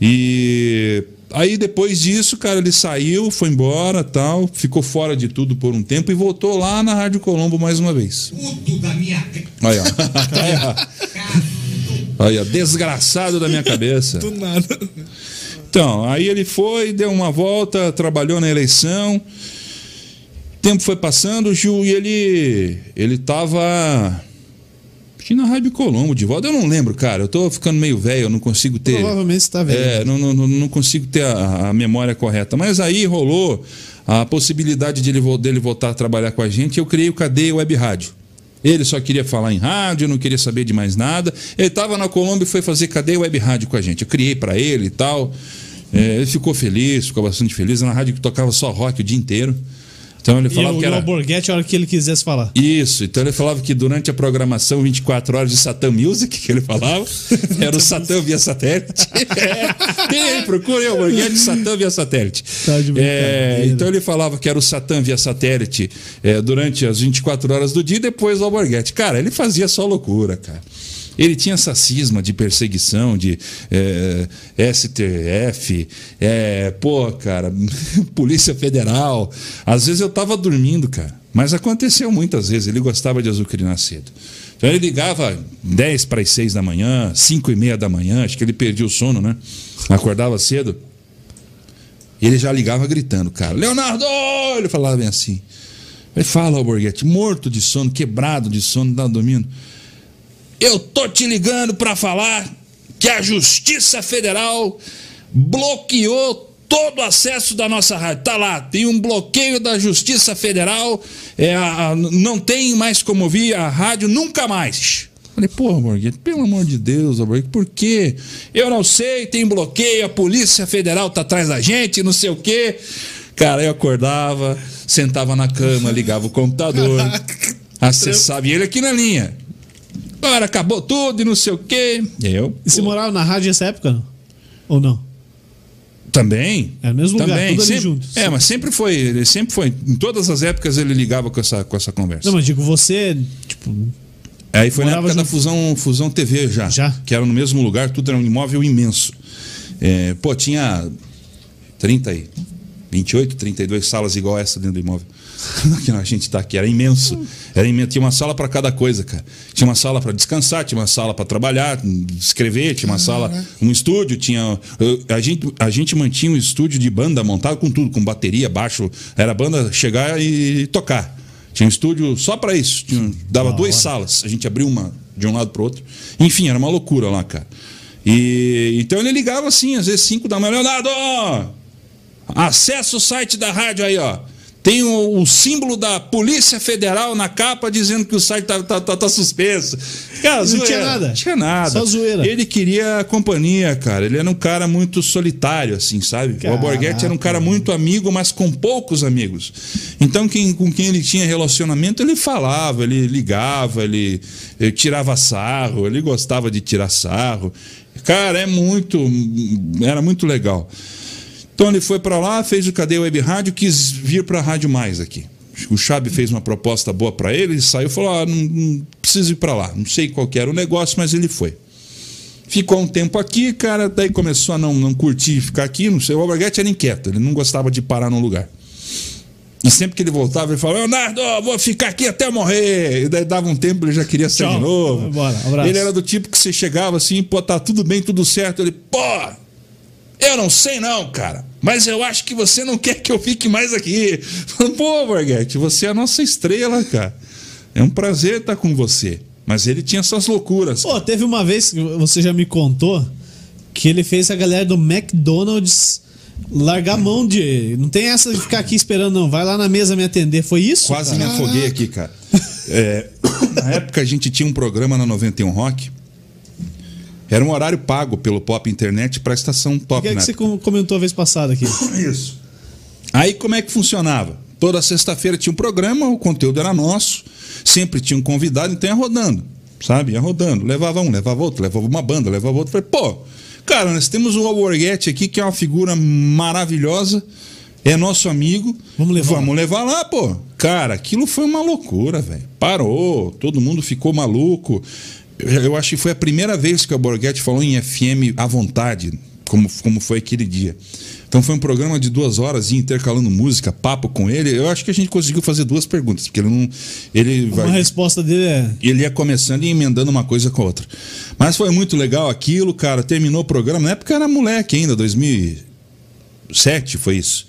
E aí depois disso, cara, ele saiu, foi embora, tal, ficou fora de tudo por um tempo e voltou lá na Rádio Colombo mais uma vez. Puto da minha Aí, ó. Aí, <laughs> ó. Aí, ó. Desgraçado da minha cabeça. Do nada. Então, aí ele foi, deu uma volta, trabalhou na eleição. Tempo foi passando, o Gil, e ele ele tava acho na Rádio Colombo de volta. Eu não lembro, cara. Eu tô ficando meio velho, eu não consigo ter Provavelmente você tá velho. É, não, não, não- consigo ter a, a memória correta. Mas aí rolou a possibilidade de ele, dele voltar a trabalhar com a gente. Eu criei o Cadeia Web Rádio. Ele só queria falar em rádio, não queria saber de mais nada. Ele estava na Colômbia e foi fazer Cadeia Web Rádio com a gente. Eu criei para ele e tal. É, ele ficou feliz, ficou bastante feliz. Era uma rádio que tocava só rock o dia inteiro. Então ele E falava o, que e o era. Alborguete a hora que ele quisesse falar. Isso, então ele falava que durante a programação 24 horas de Satan Music, que ele falava, <laughs> era o Satan via satélite. <laughs> É, tem aí, procure o Borghetti Satan via satélite. Tá de É, então ele falava que era o Satan via satélite é, durante as 24 horas do dia e depois o Alborguete. Cara, ele fazia só loucura, cara. Ele tinha essa cisma de perseguição, de é, STF, é, pô, cara, <laughs> Polícia Federal. Às vezes eu tava dormindo, cara. Mas aconteceu muitas vezes. Ele gostava de azucrinar cedo. Então ele ligava 10 para as 6 da manhã, 5 e meia da manhã, acho que ele perdia o sono, né? Acordava cedo. Ele já ligava gritando, cara. Leonardo! Ele falava bem assim. Ele fala, Alborguete, morto de sono, quebrado de sono, tá dormindo. Eu tô te ligando para falar que a Justiça Federal bloqueou todo o acesso da nossa rádio. Tá lá, tem um bloqueio da Justiça Federal, é, a- a- não tem mais como ouvir a rádio nunca mais. Falei, porra, Borghetti, pelo amor de Deus, Borghetti, por quê? Eu não sei, tem bloqueio, a Polícia Federal tá atrás da gente, não sei o quê. Cara, eu acordava, sentava na cama, ligava o computador, <laughs> acessava, e ele aqui na linha. Agora acabou tudo e não sei o quê. Eu. E você morava na rádio nessa época? Não? Ou não? Também. É no mesmo lugar, também. tudo ali sempre, junto. É, mas sempre foi. Ele sempre foi. Em todas as épocas ele ligava com essa, com essa conversa. Não, mas digo, você, tipo, Aí foi na época da junto. fusão, fusão TV já, Já? Que era no mesmo lugar, tudo era um imóvel imenso. É, pô, tinha 30 e 28, 32 salas igual essa dentro do imóvel. <laughs> que a gente está aqui. Era imenso. Era imenso. Tinha uma sala para cada coisa, cara. Tinha uma sala para descansar, tinha uma sala para trabalhar, escrever, tinha uma sala, um estúdio, tinha. A gente, a gente mantinha um estúdio de banda montado com tudo, com bateria, baixo. Era a banda chegar e tocar. Tinha um estúdio só para isso. Tinha, dava duas salas. A gente abriu uma de um lado para outro. Enfim, era uma loucura lá, cara. E então ele ligava assim, às vezes 5 da manhã, Leonardo, acessa o site da rádio aí, ó. Tem o, o, símbolo da Polícia Federal na capa dizendo que o site tá, tá, tá, tá suspenso. Cara, não tinha nada. Não tinha nada. Só zoeira. Ele queria companhia, cara. Ele era um cara muito solitário, assim, sabe? Caraca. O Alborguete era um cara muito amigo, mas com poucos amigos. Então, quem, com quem ele tinha relacionamento, ele falava, ele ligava, ele, ele tirava sarro, ele gostava de tirar sarro. Cara, é muito. Era muito legal. Então ele foi para lá, fez o Cadeia Web Rádio, quis vir para a Rádio Mais aqui. O Chab fez uma proposta boa para ele, ele saiu e falou: ah, não, não preciso ir para lá. Não sei qual era o negócio, mas ele foi. Ficou um tempo aqui, cara, daí começou a não, não curtir ficar aqui. Não sei, o Alberguete era inquieto, ele não gostava de parar num lugar. E sempre que ele voltava, ele falava: Leonardo, vou ficar aqui até morrer. E daí dava um tempo, ele já queria sair Tchau. de novo. Bora, ele era do tipo que você chegava assim, pô, tá tudo bem, tudo certo. Ele, pô, eu não sei não, cara. Mas eu acho que você não quer que eu fique mais aqui. <laughs> Pô, Borghetti, você é a nossa estrela, cara. É um prazer estar com você. Mas ele tinha suas loucuras. Pô, teve uma vez que você já me contou que ele fez a galera do McDonald's largar a mão de. Não tem essa de ficar aqui esperando, não. Vai lá na mesa me atender. Foi isso? Quase cara? me afoguei aqui, cara. É, <coughs> na época a gente tinha um programa na 91 Rock era um horário pago pelo Pop Internet para a estação Top. O que, é que você comentou a vez passada aqui? <coughs> Isso. Aí como é que funcionava? Toda sexta-feira tinha um programa, o conteúdo era nosso, sempre tinha um convidado, então ia rodando, sabe? Ia rodando. Levava um, levava outro, levava uma banda, levava outro. Falei, pô, cara, nós temos o Alborguete aqui, que é uma figura maravilhosa, é nosso amigo. Vamos levar. Vamos levar lá, pô. Cara, aquilo foi uma loucura, velho. Parou, todo mundo ficou maluco. Eu acho que foi a primeira vez que o Borghetti falou em FM à vontade, como, como foi aquele dia. Então foi um programa de duas horas, intercalando música, papo com ele. Eu acho que a gente conseguiu fazer duas perguntas, porque ele não. Ele vai, uma resposta dele é. Ele ia começando e emendando uma coisa com a outra. Mas foi muito legal aquilo, cara. Terminou o programa. Na época era moleque ainda, 2007 foi isso.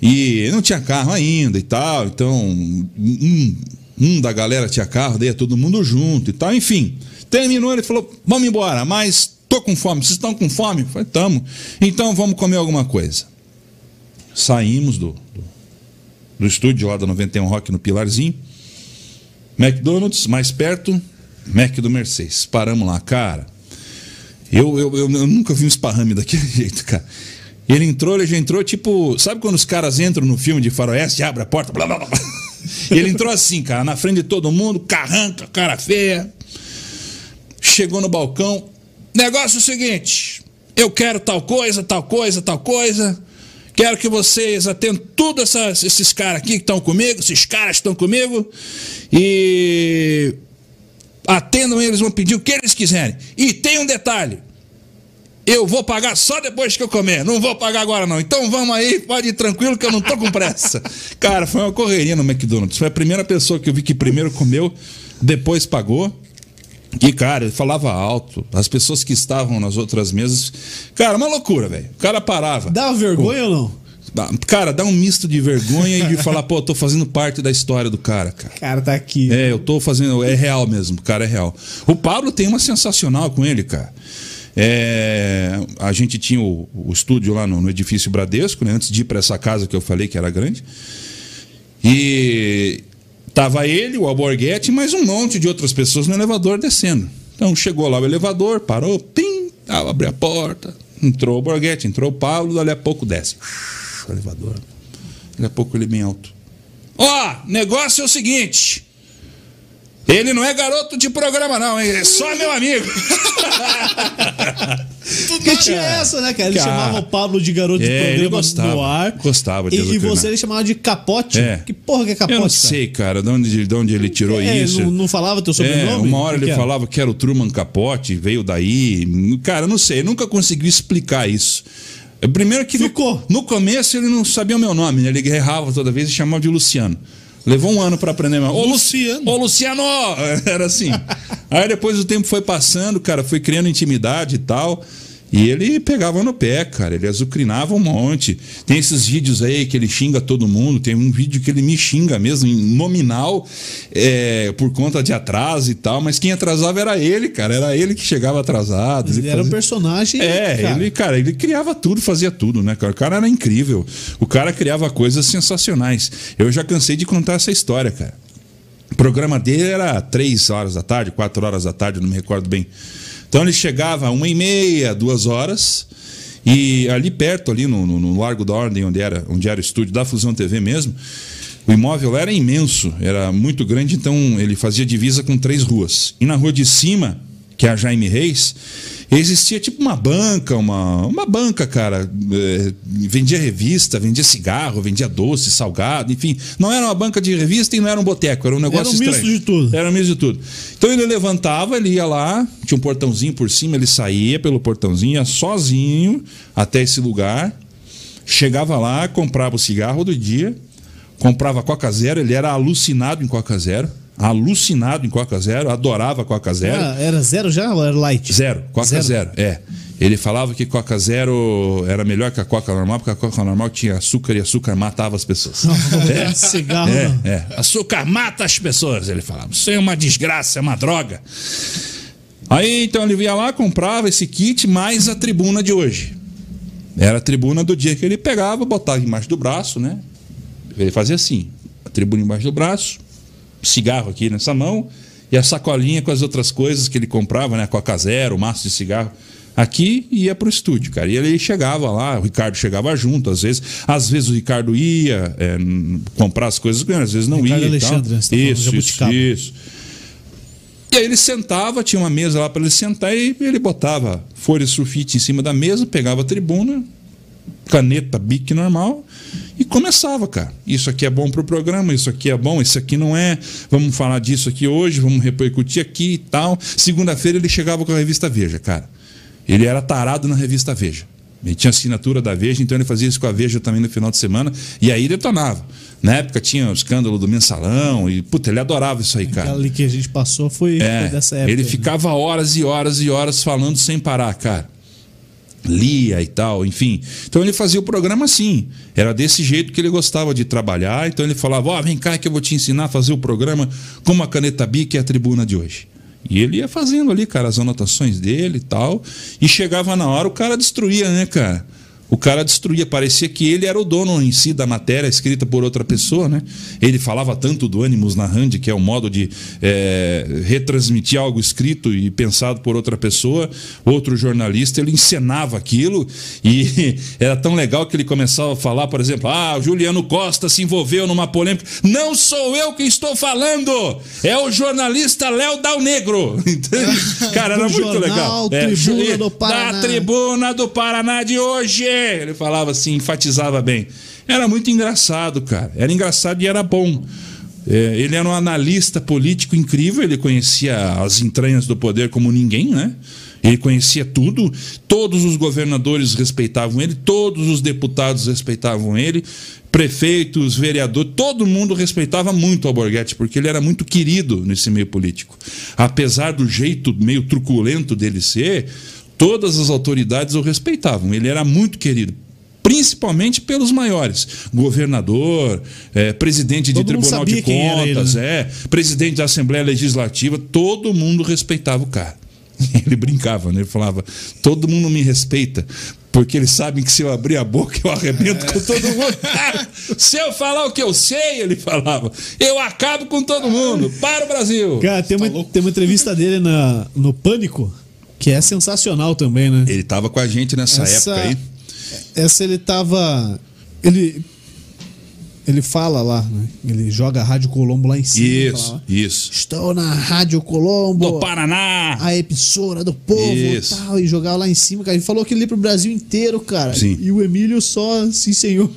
E não tinha carro ainda e tal. Então, um, um da galera tinha carro, daí ia todo mundo junto e tal, enfim. Terminou, ele falou: vamos embora, mas tô com fome. Vocês estão com fome? Falei, tamo. Então vamos comer alguma coisa. Saímos do, do, do estúdio lá da 91 Rock no Pilarzinho. McDonald's, mais perto, Mac do Mercedes. Paramos lá, cara. Eu, eu, eu, eu nunca vi um esparrame daquele <laughs> jeito, cara. Ele entrou, ele já entrou tipo. Sabe quando os caras entram no filme de faroeste, abre a porta, blá blá blá. Ele entrou assim, cara, na frente de todo mundo, carranca, cara feia. Chegou no balcão. Negócio é o seguinte: eu quero tal coisa, tal coisa, tal coisa. Quero que vocês atendam essas, esses caras aqui que estão comigo, esses caras estão comigo. E atendam eles, vão pedir o que eles quiserem. E tem um detalhe: eu vou pagar só depois que eu comer, não vou pagar agora não. Então vamos aí, pode ir tranquilo que eu não tô com pressa. <laughs> Cara, foi uma correria no McDonald's. Foi a primeira pessoa que eu vi que primeiro comeu, depois pagou. E, cara, ele falava alto. As pessoas que estavam nas outras mesas. Cara, uma loucura, velho. O cara parava. Dá vergonha pô, ou não? Cara, dá um misto de vergonha e de falar, pô, eu tô fazendo parte da história do cara, cara. Cara, tá aqui. É, eu tô fazendo. É real mesmo, o cara é real. O Pablo tem uma sensacional com ele, cara. É, a gente tinha o, o estúdio lá no, no, edifício Bradesco, né, antes de ir para essa casa que eu falei que era grande. E tava ele, o Alborguete, mais um monte de outras pessoas no elevador descendo. Então chegou lá o elevador, parou, pim, abriu a porta, entrou o Alborguete, entrou o Pablo, dali a pouco desce. O elevador. Dali a pouco ele bem alto. Ó, oh, negócio é o seguinte. Ele não é garoto de programa, não, hein? É só meu amigo. <laughs> Porque tinha essa, né, cara? Ele cara, chamava o Pablo de garoto de é, programa gostava, no ar. Gostava de E, você ele chamava de capote. É. Que porra que é capote? Eu não sei, cara, de onde, de onde ele tirou é, isso. Não, não falava teu sobrenome? É, uma hora ele que falava que era o Truman Capote, veio daí. Cara, não sei, nunca consegui explicar isso. É, Primeiro que no- Ficou. No, começo ele não sabia o meu nome, né? Ele errava toda vez e chamava de Luciano. Levou um ano pra aprender. meu- Ô! Luciano. Ô, Luciano! <laughs> Era assim. Aí depois o tempo foi passando, cara, foi criando intimidade e tal. E ele pegava no pé, cara. Ele azucrinava um monte. Tem esses vídeos aí que ele xinga todo mundo. Tem um vídeo que ele me xinga mesmo, em nominal, é, por conta de atraso e tal. Mas quem atrasava era ele, cara. Era ele que chegava atrasado. Ele era um fazia- personagem. é, cara. ele, cara, ele criava tudo, fazia tudo, né, cara? O cara era incrível. O cara criava coisas sensacionais. Eu já cansei de contar essa história, cara. O programa dele era três horas da tarde, quatro horas da tarde, não me recordo bem. Então ele chegava uma e meia, duas horas, e ali perto, ali no, no- no Largo da Ordem, onde era, onde era o estúdio da Fusão TV mesmo, o imóvel era imenso, era muito grande, então ele fazia divisa com três ruas. E na rua de cima, que é a Jaime Reis, existia tipo uma banca, uma, uma banca, cara. é, vendia revista, vendia cigarro, vendia doce, salgado, enfim. Não era uma banca de revista e não era um boteco, era um negócio Era um misto estranho. de tudo. Era um misto de tudo. Então ele levantava, ele ia lá, tinha um portãozinho por cima, ele saía pelo portãozinho, ia sozinho até esse lugar, chegava lá, comprava o cigarro do dia, comprava Coca Zero, ele era alucinado em Coca Zero, alucinado em Coca Zero, adorava Coca Zero. Era, era zero já ou era light? Zero, Coca zero. é. Ele falava que Coca Zero era melhor que a Coca normal, porque a Coca normal tinha açúcar e açúcar matava as pessoas. <laughs> É. Cigarro É, é. Açúcar mata as pessoas, ele falava. Isso é uma desgraça, é uma droga. Aí então ele ia lá, comprava esse kit mais a tribuna de hoje. Era a tribuna do dia que ele pegava, botava embaixo do braço, né? Ele fazia assim: a tribuna embaixo do braço, cigarro aqui nessa mão e a sacolinha com as outras coisas que ele comprava, né? Coca Zero, maço de cigarro. Aqui ia pro estúdio, cara. E ele chegava lá, o Ricardo chegava junto, às vezes. Às vezes o Ricardo ia é, comprar as coisas, às vezes não Ricardo ia. Alexandre, falando, Isso, isso, isso. E aí ele sentava, tinha uma mesa lá para ele sentar e ele botava folha de sulfite em cima da mesa, pegava a tribuna, caneta bic normal e começava, cara. Isso aqui é bom pro programa, isso aqui é bom, isso aqui não é. Vamos falar disso aqui hoje, vamos repercutir aqui e tal. Segunda-feira ele chegava com a revista Veja, cara. Ele era tarado na revista Veja. Ele tinha assinatura da Veja, então ele fazia isso com a Veja também no final de semana. E aí detonava. Na época tinha o escândalo do mensalão e, puta, ele adorava isso aí, cara. Aquela ali que a gente passou foi, É, foi dessa época. ele né? ficava horas e horas e horas falando sem parar, cara. Lia e tal, enfim. Então ele fazia o programa assim. Era desse jeito que ele gostava de trabalhar. Então ele falava: Ó, vem cá que eu vou te ensinar a fazer o programa como a caneta BIC é a tribuna de hoje. E ele ia fazendo ali, cara, as anotações dele e tal. E chegava na hora, o cara destruía, né, cara? O cara destruía, parecia que ele era o dono em si da matéria escrita por outra pessoa, né? Ele falava tanto do ânimos na hand, que é o modo de é, retransmitir algo escrito e pensado por outra pessoa, outro jornalista, ele encenava aquilo e <laughs> era tão legal que ele começava a falar, por exemplo, ah, o Juliano Costa se envolveu numa polêmica. Não sou eu que estou falando, é o jornalista Léo Dal Negro. <laughs> Cara, era muito jornal legal. É, Tribuna Ju- do Paraná. Da Tribuna do Paraná de hoje. Ele falava assim, enfatizava bem. Era muito engraçado, cara. Era engraçado e era bom. É, ele era um analista político incrível, ele conhecia as entranhas do poder como ninguém, né? Ele conhecia tudo, todos os governadores respeitavam ele, todos os deputados respeitavam ele, prefeitos, vereadores, todo mundo respeitava muito o Alborguete, porque ele era muito querido nesse meio político. Apesar do jeito meio truculento dele ser, todas as autoridades o respeitavam. Ele era muito querido. Principalmente pelos maiores. Governador, eh, presidente de Todo mundo Tribunal de era ele, Contas, né? é, presidente da Assembleia Legislativa, todo mundo respeitava o cara. <laughs> Ele brincava, né? Ele falava: todo mundo me respeita. Porque eles sabem que se eu abrir a boca, eu arrebento com todo mundo. <laughs> se eu falar o que eu sei, ele falava, eu acabo com todo mundo. Para o Brasil. Cara, tem uma, tem uma entrevista dele na, no Pânico, que é sensacional também, né? Ele estava com a gente nessa Essa- época aí. Essa ele tava. Ele. Ele fala lá, né? Ele joga a Rádio Colombo lá em cima. Isso, isso. Estou na Rádio Colombo. Do Paraná. a emissora do povo Isso. e tal, e jogar lá em cima, cara. Ele falou que ele ia pro Brasil inteiro, cara. Sim. E o Emílio só, sim, senhor.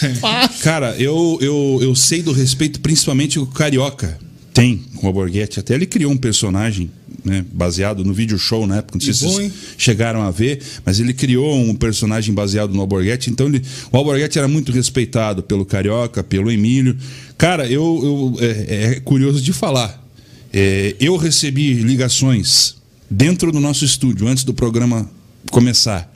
<laughs> Cara, eu, eu, eu sei do respeito, principalmente o Carioca tem com o Alborguete. Até ele criou um personagem né? Baseado no vídeo show na época, não sei se vocês chegaram a ver, mas ele criou um personagem baseado no Alborguete. Então ele, o Alborguete era muito respeitado pelo Carioca, pelo Emílio. Cara, eu, eu- é, é curioso de falar. É, eu recebi ligações dentro do nosso estúdio antes do programa começar,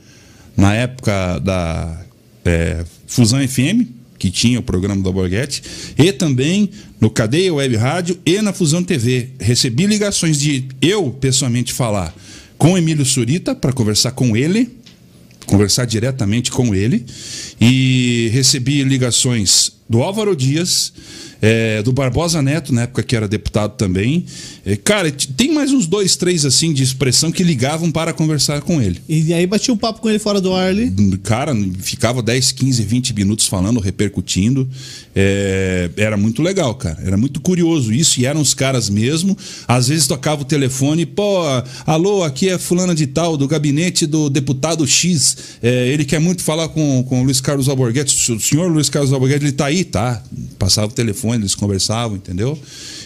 na época da é, Fusão FM, que tinha o programa do Alborguete, e também no Cadeia Web Rádio e na Fusão TV. Recebi ligações de eu pessoalmente falar com Emílio Surita para conversar com ele, conversar diretamente com ele, e recebi ligações do Álvaro Dias, é, do Barbosa Neto, na época que era deputado também. É, cara, tem mais uns dois, três assim de expressão que ligavam para conversar com ele. E aí bati um papo com ele fora do ar ali. Cara, ficava 10, 15, 20 minutos falando, repercutindo. É, era muito legal, cara. Era muito curioso isso. E eram os caras mesmo. Às vezes tocava o telefone, pô, alô, aqui é fulana de tal, do gabinete do deputado X. É, ele quer muito falar com, com o Luiz Carlos Alborguete. O senhor Luiz Carlos Alborguete, ele tá aí? Tá. Passava o telefone, eles conversavam, entendeu?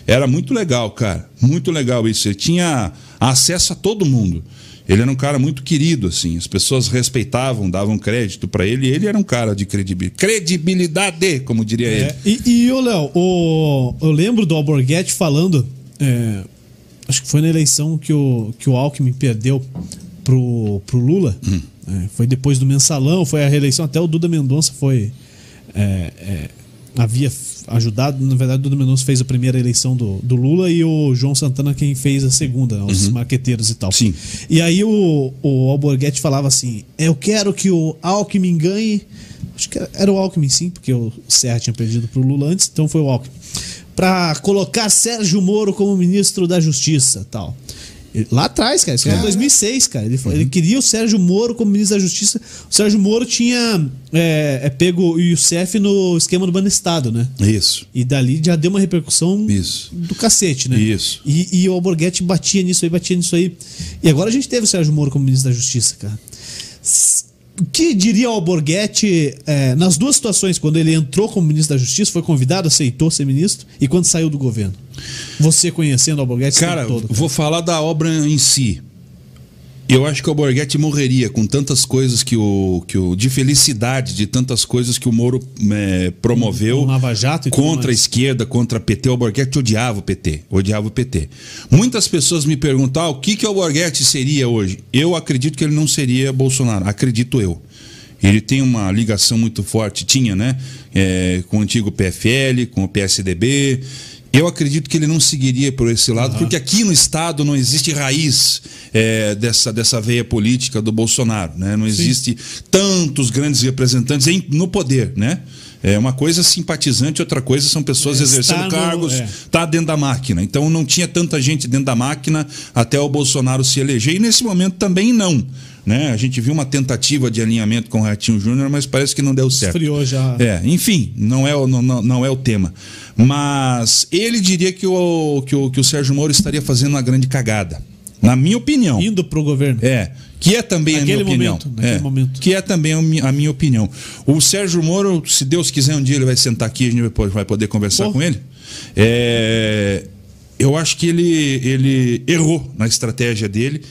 Era muito legal, cara. Muito legal isso. Ele tinha acesso a todo mundo. Ele era um cara muito querido, assim. As pessoas respeitavam, davam crédito pra ele. E ele era um cara de credibil- credibilidade, como diria ele. É, e, e ô, Léo, o- eu lembro do Alborguete falando. é, acho que foi na eleição que o, que o Alckmin perdeu pro, pro Lula. Hum. É, foi depois do mensalão, foi a reeleição. Até o Duda Mendonça foi. é, é, havia ajudado. Na verdade, o Duda Mendonça fez a primeira eleição do, do Lula e o João Santana quem fez a segunda, os marqueteiros e tal. Uhum. Sim. E aí o, o Alborguete falava assim: Eu quero que o Alckmin ganhe. Acho que era o Alckmin, sim, porque o Serra tinha perdido pro Lula antes, então foi o Alckmin. Pra colocar Sérgio Moro como ministro da Justiça tal. Lá atrás, cara, isso era em 2006, cara. Ele, falou- ele queria o Sérgio Moro como ministro da Justiça. O Sérgio Moro tinha é, é, pego o Youssef no esquema do Banestado, né? Isso. E dali já deu uma repercussão Isso. do cacete, né? Isso. E, e o Alborguete batia nisso aí, batia nisso aí. E agora a gente teve o Sérgio Moro como ministro da Justiça, cara. O que diria o Alborguete é, nas duas situações, quando ele entrou como ministro da Justiça, foi convidado, aceitou ser ministro, e quando saiu do governo? Você conhecendo o esse Cara, todo. vou falar da obra em si. Eu acho que o Borghetti morreria com tantas coisas que o, que o. de felicidade, de tantas coisas que o Moro eh, promoveu. Com Lava Jato e Contra a esquerda, contra a PT. O Borghetti odiava o PT. Odiava o PT. Muitas pessoas me perguntam ah, o que, que o Borghetti seria hoje. Eu acredito que ele não seria Bolsonaro. Acredito eu. Ele tem uma ligação muito forte, tinha, né? eh, com o antigo PFL, com o PSDB. Eu acredito que ele não seguiria por esse lado, porque aqui no Estado não existe raiz eh, dessa, dessa veia política do Bolsonaro. Né? Não existe tantos grandes representantes em- no poder. Né? É uma coisa simpatizante, outra coisa são pessoas É, exercendo está no- cargos, é. tá dentro da máquina. Então não tinha tanta gente dentro da máquina até o Bolsonaro se eleger. E nesse momento também não. Né? A gente viu uma tentativa de alinhamento com o Ratinho Júnior, mas parece que não deu certo. Esfriou já. É, enfim, não é, o- não, não, é o tema. Mas ele diria que o, que, o, que o Sérgio Moro estaria fazendo uma grande cagada. Na minha opinião. Indo pro governo. É, que é também Naquele a minha opinião. momento, naquele É, momento. Que é também a mi- a minha opinião. O Sérgio Moro, se Deus quiser, um dia ele vai sentar aqui e a gente vai po- vai poder conversar com ele. É, eu acho que ele, ele errou na estratégia dele,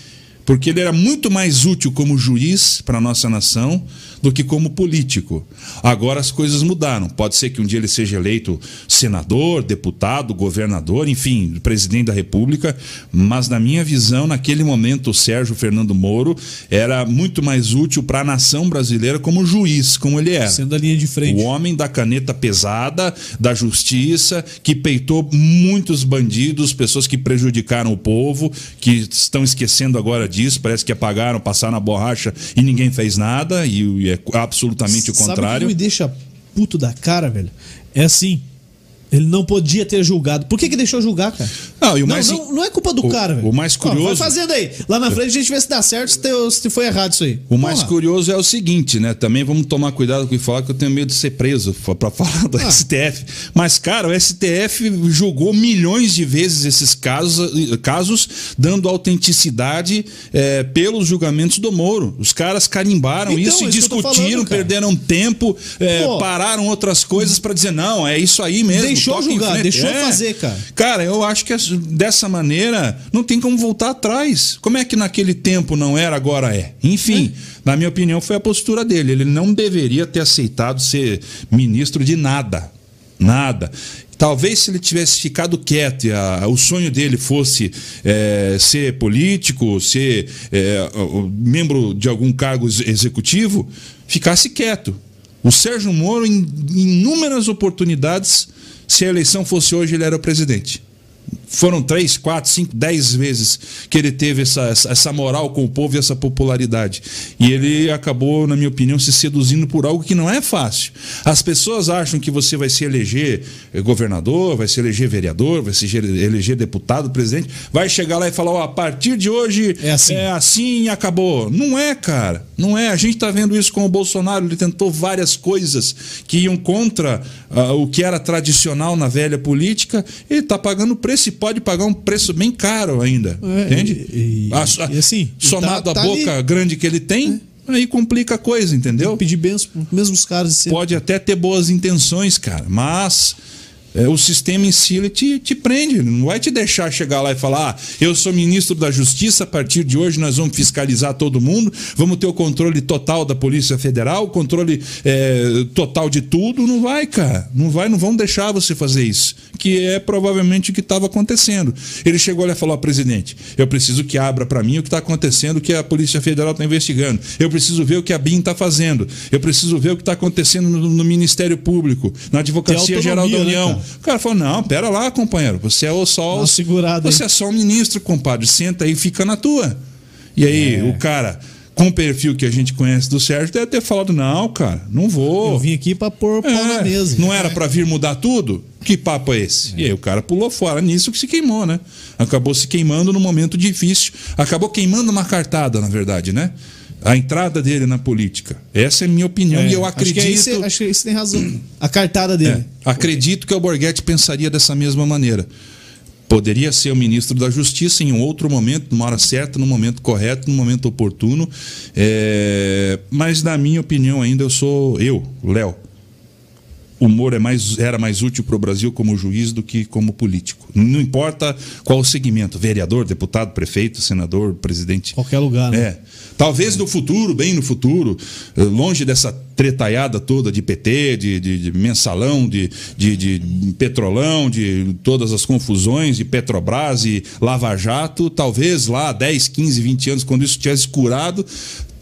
porque ele era muito mais útil como juiz para a nossa nação do que como político. Agora as coisas mudaram. Pode ser que um dia ele seja eleito senador, deputado, governador, enfim, presidente da República, mas na minha visão, naquele momento, o Sérgio Fernando Moro era muito mais útil para a nação brasileira como juiz, como ele era. Sendo a linha de frente. O homem da caneta pesada, da justiça, que peitou muitos bandidos, pessoas que prejudicaram o povo, que estão esquecendo agora disso, parece que apagaram, passaram a borracha e ninguém fez nada, e é absolutamente o Sabe o que contrário. me deixa puto da cara, velho? É assim. Ele não podia ter julgado. Por que, que deixou julgar, cara? Não, e o não, mais- não, não é culpa do o- cara, velho. o mais Ó, vai curioso- fazendo aí. Lá na frente a gente vê se dá certo, se, teu- se foi errado isso aí. O mais Porra. curioso é o seguinte, né? Também vamos tomar cuidado com o que falar, que eu tenho medo de ser preso para <laughs> falar do Ah. STF. Mas, cara, o STF julgou milhões de vezes esses casos, casos dando autenticidade eh, pelos julgamentos do Moro. Os caras carimbaram Então, isso e isso tô discutiram, falando, perderam tempo, Pô. pararam outras coisas para dizer, não, é isso aí mesmo. Deixou frente. deixou fazer, cara. Cara, eu acho que dessa maneira não tem como voltar atrás. Como é que naquele tempo não era, agora é? Enfim, na minha opinião, foi a postura dele. Ele não deveria ter aceitado ser ministro de nada. Nada. Talvez se ele tivesse ficado quieto e a- o sonho dele fosse é, ser político, ser é, membro de algum cargo ex- executivo, ficasse quieto. O Sérgio Moro, em inúmeras oportunidades, se a eleição fosse hoje, ele era o presidente. Foram três, quatro, cinco, dez vezes que ele teve essa, essa- moral com o povo e essa popularidade. E ele acabou, na minha opinião, se seduzindo por algo que não é fácil. As pessoas acham que você vai se eleger eh, governador, vai se eleger vereador, vai se eleger- deputado, presidente, vai chegar lá e falar: ó, a partir de hoje É assim. é assim e acabou. Não é, cara. Não é. A gente está vendo isso com o Bolsonaro. Ele tentou várias coisas que iam contra ah, o que era tradicional na velha política. Ele está pagando preço e pode pagar um preço bem caro ainda. É, entende? e- e- A- e assim, somado tá- à tá boca ali. grande que ele tem, aí complica a coisa, entendeu? Pedir bens pros mesmos caras. Pode até ter boas intenções, cara, mas é, o sistema em si ele te, te prende, ele não vai te deixar chegar lá e falar: ah, eu sou ministro da Justiça, a partir de hoje nós vamos fiscalizar todo mundo, vamos ter o controle total da Polícia Federal, o controle é, total de tudo. Não vai, cara, não vai, não vão deixar você fazer isso, que é provavelmente o que estava acontecendo. Ele chegou lá e falou: presidente, eu preciso que abra para mim o que está acontecendo, o que a Polícia Federal está investigando, eu preciso ver o que a BIM está fazendo, eu preciso ver o que está acontecendo no, no Ministério Público, na Advocacia Geral da né, União. cara? O cara falou: não, pera lá, companheiro, você é o só. Segurada aí. Você é só um ministro, compadre, senta aí e fica na tua. E aí, É. o cara. Com o perfil que a gente conhece do Sérgio, deve ter falado: não, cara, não vou. Eu vim aqui pra pôr pau na É, mesa. Não era pra vir mudar tudo? Que papo é esse? E aí o cara pulou fora nisso que se queimou, né? Acabou se queimando num momento difícil. Acabou queimando uma cartada, na verdade, né? A entrada dele na política. Essa é a minha opinião É, e eu Acho que, acredito. você, acho que você tem razão. A cartada dele. É, acredito que o Borghetti pensaria dessa mesma maneira. Poderia ser o ministro da Justiça em um outro momento, numa hora certa, no momento correto, no momento oportuno. É, mas, na minha opinião, ainda eu sou eu, Léo. O Moro é mais, era mais útil para o Brasil como juiz do que como político. Não importa qual o segmento: vereador, deputado, prefeito, senador, presidente. Qualquer lugar, né? É. Talvez no futuro, bem no futuro, eh, longe dessa tretaiada toda de PT, de, de- de mensalão, de, de, de petrolão, de todas as confusões, de Petrobras e Lava Jato, talvez lá 10, 15, 20 anos, quando isso tivesse curado,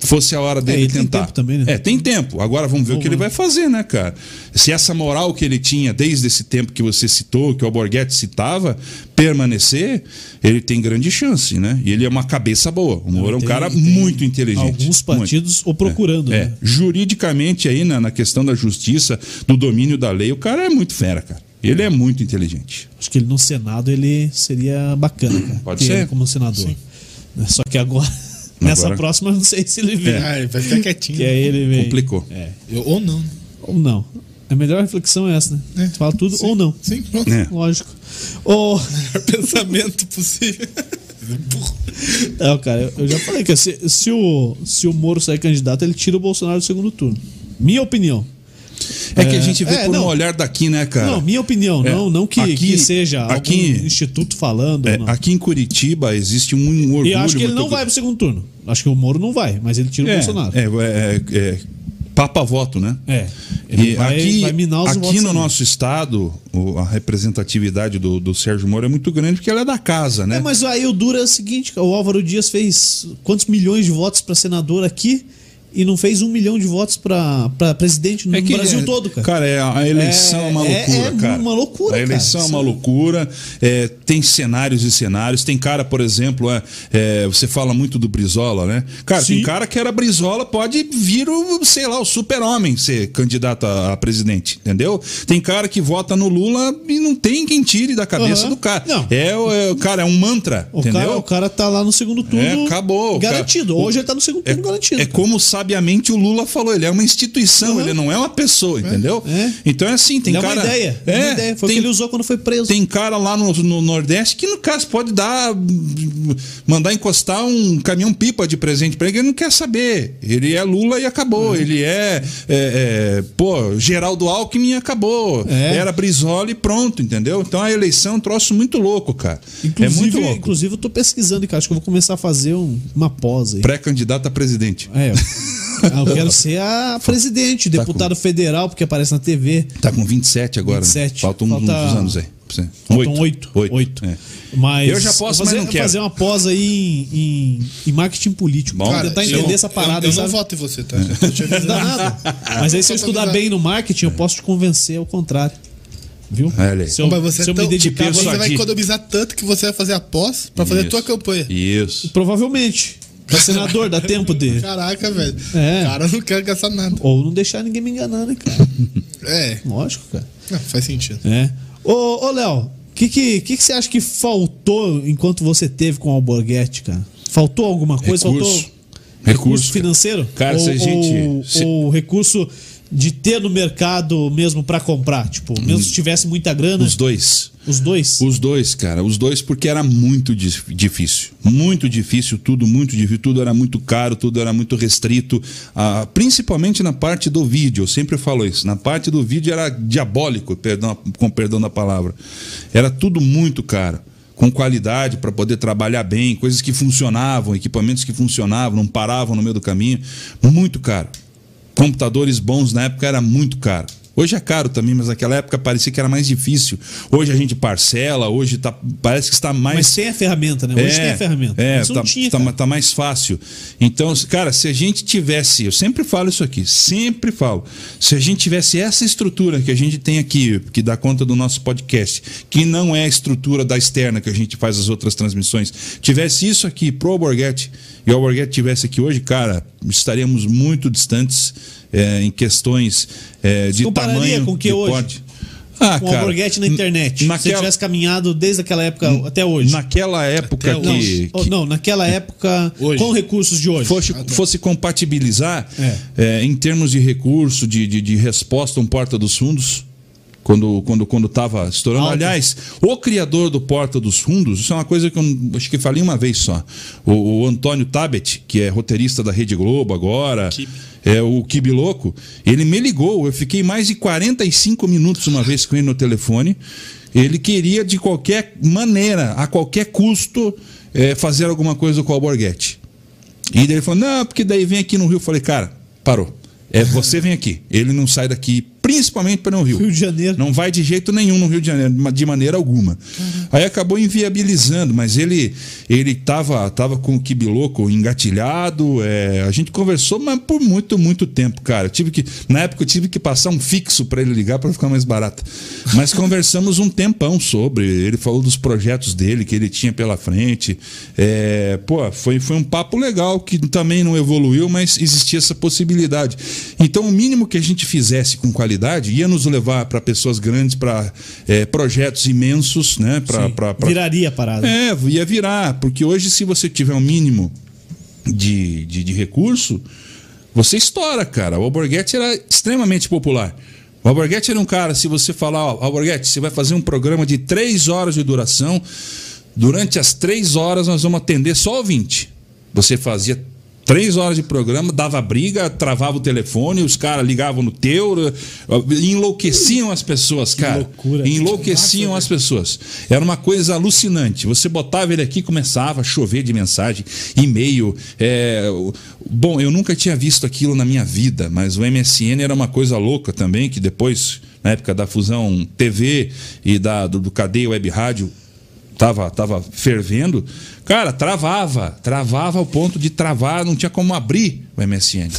fosse a hora dele ele tem tentar. tempo também, né? É, tem tempo. Agora vamos ver o que ele vai fazer, né, cara? Se essa moral que ele tinha desde esse tempo que você citou, que o Alborguete citava, permanecer, ele tem grande chance, né? E ele é uma cabeça boa. O Moro é um Tem- cara tem muito inteligente. Alguns partidos o procurando, É, né? juridicamente aí na, na questão da justiça, do domínio da lei, o cara é muito fera, cara. Ele é muito inteligente. Acho que ele no Senado ele seria bacana, cara. Pode ser. como senador. Né, Só que agora, nessa Agora- próxima, eu não sei se ele vem. Ah, ele vai ficar quietinho. Que aí ele vem. Complicou. É. Eu- ou não. Ou não. A melhor reflexão é essa, né? É. Você fala tudo ou não. Sim, pronto. É. Lógico. Ou. <laughs> Melhor pensamento possível. Não, cara, eu- eu já falei que se, se, o, se o Moro sair candidato, ele tira o Bolsonaro do segundo turno. Minha opinião. É, que a gente vê é, por não. um olhar daqui, né, cara? Não, minha opinião. É. Não, não que, Aqui- que seja aqui- algum instituto falando. É, aqui em Curitiba existe um orgulho. E acho que ele não vai pro segundo turno. Acho que o Moro não vai, mas ele tira o É, Bolsonaro. é, é, é, papa voto, né? É. E vai, aqui, vai aqui no nosso estado, a representatividade do, do Sérgio Moro é muito grande porque ela é da casa, né? É, mas aí o duro é o seguinte, o Álvaro Dias fez quantos milhões de votos para senador aqui e não fez um milhão de votos para presidente no É que, Brasil é, todo, cara. Cara, é, a eleição é, uma É- loucura, é cara. uma loucura, A eleição cara. é uma loucura. é, tem cenários e cenários. Tem cara, por exemplo, é, é, você fala muito do Brizola, né? Cara, Sim. tem cara que era Brizola, pode vir o, sei lá, o super-homem ser candidato a, a presidente, entendeu? Tem cara que vota no Lula e não tem quem tire da cabeça Aham. do cara. Não. É, o- é, cara, é um mantra, O entendeu? cara, o cara tá lá no segundo turno É, acabou. Garantido. cara- Hoje ele tá no segundo turno É, garantido. é cara. como sabe sabiamente o Lula falou, ele é uma instituição, Uhum. ele não é uma pessoa, entendeu? É. Então é assim, tem é cara. uma ideia. É, uma ideia. Foi o tem, que ele usou quando foi preso. tem cara lá no, no Nordeste que, no caso, pode dar. mandar encostar um caminhão pipa de presente pra ele, ele não quer saber. Ele é Lula e acabou. Uhum. Ele é, é, é, Pô, Geraldo Alckmin e acabou. É. Era Brizola e pronto, entendeu? Então a eleição é um troço muito louco, cara. Inclusive, é muito louco. inclusive, eu tô pesquisando, cara. Acho que eu vou começar a fazer um- uma pós aí. Pré-candidato a presidente. É, <laughs> Ah, eu quero ser a presidente, Tá deputado federal, porque aparece na TV. Tá com 27 agora. né? 27. Faltam uns- Falta- uns anos aí. Faltam oito. Oito. É. Mas Eu já posso, fazer, mas não quero. fazer uma pós aí em, em, em marketing político. Bom, Cara, tentar eu- entender essa parada. Eu, eu não voto em você, tá? Eu aviso. Não dá nada. Mas aí, se eu estudar bem no marketing, eu posso te convencer ao contrário. Viu? Olha aí. Se eu, Mas você, se eu tão- me dedicar. você vai economizar tanto que você vai fazer a pós pra fazer a tua campanha. Isso. Provavelmente. Pra senador, dá tempo de. Caraca, velho. É. Cara, eu não quero gastar nada. Ou não deixar ninguém me enganar, né, cara? É, Lógico, cara. não, faz sentido. É. Ô, ô Léo, o que, que, que, que você acha que faltou enquanto você teve com o Alborguete, cara? Faltou alguma coisa? Recurso. Faltou Recurso, cara. financeiro? Cara, ou, se a gente- Ou, se- ou recurso de ter no mercado mesmo pra comprar? Tipo, mesmo se tivesse muita grana, Os dois. os dois? Os dois, cara. Os dois, porque era muito dif- difícil. Muito difícil, tudo muito difícil. Tudo era muito caro, tudo era muito restrito. Ah, principalmente na parte do vídeo. Eu sempre falo isso. Na parte do vídeo era diabólico, perdão, com perdão da palavra. Era tudo muito caro. Com qualidade para poder trabalhar bem, coisas que funcionavam, equipamentos que funcionavam, não paravam no meio do caminho. Muito caro. Computadores bons na época era muito caro. Hoje é caro também, mas naquela época parecia que era mais difícil. Hoje a gente parcela, hoje tá, parece que está mais. Mas tem a ferramenta, né? Hoje tem a ferramenta. É, tá, tinha, tá- tá mais fácil. Então, cara, se a gente tivesse, eu sempre falo isso aqui, sempre falo, se a gente tivesse essa estrutura que a gente tem aqui, que dá conta do nosso podcast, que não é a estrutura da externa que a gente faz as outras transmissões, tivesse isso aqui pro Alborguete e o Alborguete tivesse aqui hoje, cara, estaríamos muito distantes é, em questões é, de tamanho com o que de hoje? porte. Ah, Com o cara, na internet. Se naquela- tivesse caminhado desde aquela época até hoje. Naquela época que, não, que- oh, não, naquela época, Hoje. com recursos de hoje. fosse, fosse compatibilizar É. é, em termos de recurso, de, de, de resposta a um Porta dos Fundos, quando quando quando estava estourando. Aliás, o criador do Porta dos Fundos, isso é uma coisa que eu acho que falei uma vez só. O, o Antônio Tabet, que é roteirista da Rede Globo agora. É o Kibi Louco, ele me ligou. Eu fiquei mais de 45 minutos uma vez com ele no telefone. Ele queria, de qualquer maneira, a qualquer custo, é, fazer alguma coisa com o Alborguete. E daí ele falou: não, porque daí vem aqui no Rio. Eu falei, cara, parou. É, você vem aqui. Ele não sai daqui, principalmente para no Rio. Rio de Janeiro. Não vai de jeito nenhum no Rio de Janeiro, de maneira alguma. Aí acabou inviabilizando, mas ele ele tava, tava com o Kibiloco engatilhado. é, a gente conversou, mas por muito, muito tempo, cara. Eu tive que, na época eu tive que passar um fixo para ele ligar para ficar mais barato. Mas <laughs> conversamos um tempão sobre. Ele falou dos projetos dele que ele tinha pela frente. É, pô, foi, foi um papo legal que também não evoluiu, mas existia essa possibilidade. Então, o mínimo que a gente fizesse com qualidade ia nos levar para pessoas grandes, para projetos imensos, né? Pra, pra, pra- Viraria a parada. é, ia virar, porque hoje, se você tiver um mínimo de, de, de recurso, você estoura, cara. O Alborguete era extremamente popular. O Alborguete era um cara, se você falar, ó, Alborguete, você vai fazer um programa de três horas de duração, durante as três horas nós vamos atender só o 20. Você fazia três horas de programa, dava briga, travava o telefone, os caras ligavam no teu, enlouqueciam as pessoas, cara. loucura. Enlouqueciam as pessoas. Era uma coisa alucinante. Você botava ele aqui, começava a chover de mensagem, e-mail. é, Bom, eu nunca tinha visto aquilo na minha vida, mas o MSN era uma coisa louca também, que depois, na época da fusão TV e da, do, do Cadeia Web Rádio, tava, tava fervendo, cara, travava, travava ao ponto de travar, não tinha como abrir o MSN.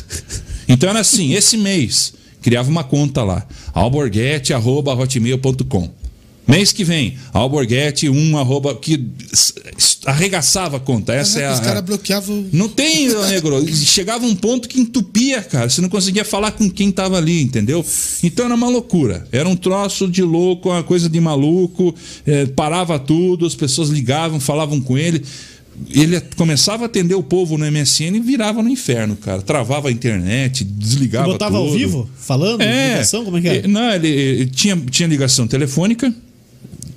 Então era assim, esse mês, criava uma conta lá, alborguete.hotmail.com. Mês que vem, alborguete 1 arroba, que arregaçava a conta. Essa é a, Os caras bloqueavam. não tem, negro. Chegava um ponto que entupia, cara. Você não conseguia falar com quem tava ali, entendeu? Então era uma loucura. Era um troço de louco, uma coisa de maluco. é, parava tudo, as pessoas ligavam, falavam com ele. ele começava a atender o povo no MSN e virava no inferno, cara. Travava a internet, desligava Botava ao tudo. vivo? Falando? É. Ligação? Como é que? Eh, Não, ele, ele tinha, tinha ligação telefônica.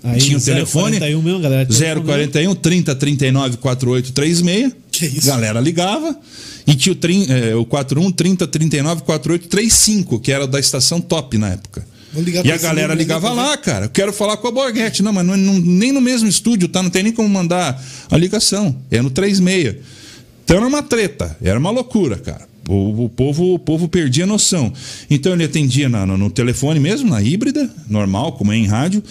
Aí, tinha o telefone. 041 mesmo, galera. telefone 041 30 39 48 36. Que isso? Galera ligava. E tinha o, trin, eh, o 41 30 39 48 35, que era da estação top na época. E a galera ligava lá, cara. Eu quero falar com a Borghetti. Não, mas não, não- nem no mesmo estúdio, tá? Não tem nem como mandar a ligação. É no 36. Então era uma treta, era uma loucura, cara. O, o povo, o povo perdia a noção. Então ele atendia na- no, no telefone mesmo, na híbrida, normal, como é em rádio.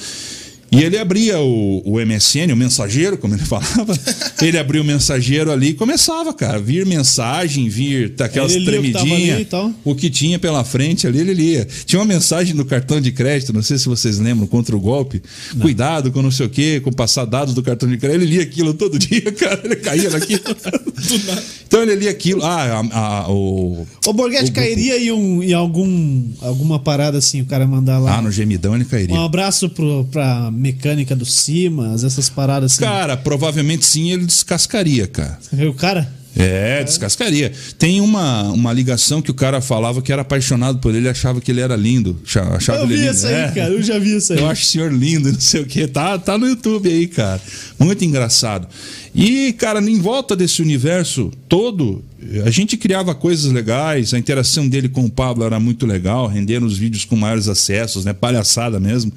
E ele abria o, o MSN, o mensageiro, como ele <laughs> falava. ele abria o mensageiro ali e começava, cara. Vir mensagem, vir aquelas Ele o tremidinhas. tal. O que tinha pela frente ali, ele lia. Tinha uma mensagem no cartão de crédito, não sei se vocês lembram, contra o golpe. Cuidado com não sei o quê, com passar dados do cartão de crédito. Ele lia aquilo todo <laughs> dia, cara. Ele caía naquilo. <laughs> então ele lia aquilo. Ah, a- a- o. O Borghetti o- cairia em, um, em algum, alguma parada assim, o cara mandar lá. Ah, no gemidão ele cairia. Um abraço pro, pra mecânica do Simas, essas paradas assim. Cara, provavelmente sim ele descascaria, cara. O cara? É, descascaria. Tem uma, uma ligação que o cara falava que era apaixonado por ele, achava que ele era lindo. cha- Achava Eu vi lindo. isso aí, É. cara. Eu já vi isso aí. Eu acho o senhor lindo, <laughs> não sei o que. Tá, tá no YouTube aí, cara. Muito engraçado. E, cara, em volta desse universo todo, a gente criava coisas legais. A interação dele com o Pablo era muito legal, rendendo os vídeos com maiores acessos, né? Palhaçada mesmo.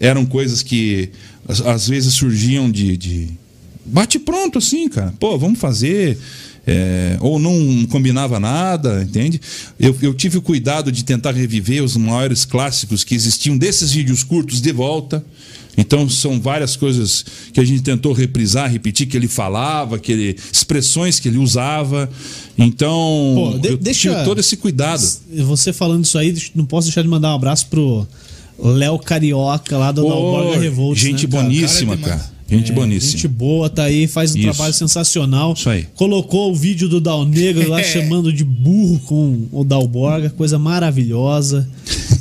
Eram coisas que às, vezes surgiam de, de bate pronto, assim, cara. Pô, vamos fazer. É, ou não combinava nada, entende? Eu, eu tive o cuidado de tentar reviver os maiores clássicos que existiam desses vídeos curtos de volta. Então são várias coisas que a gente tentou reprisar, repetir que ele falava, que ele, expressões que ele usava. Então Pô, de- eu deixa- tive todo esse cuidado. Você falando isso aí, não posso deixar de mandar um abraço pro Léo Carioca lá do Dalborga Revolt. gente né, cara? boníssima, Cara, é cara. Gente É, boníssima. Gente boa, tá aí, faz um Isso. trabalho sensacional. Isso aí. Colocou o vídeo do Dal Negro lá <laughs> chamando de burro com o Dalborga, coisa maravilhosa.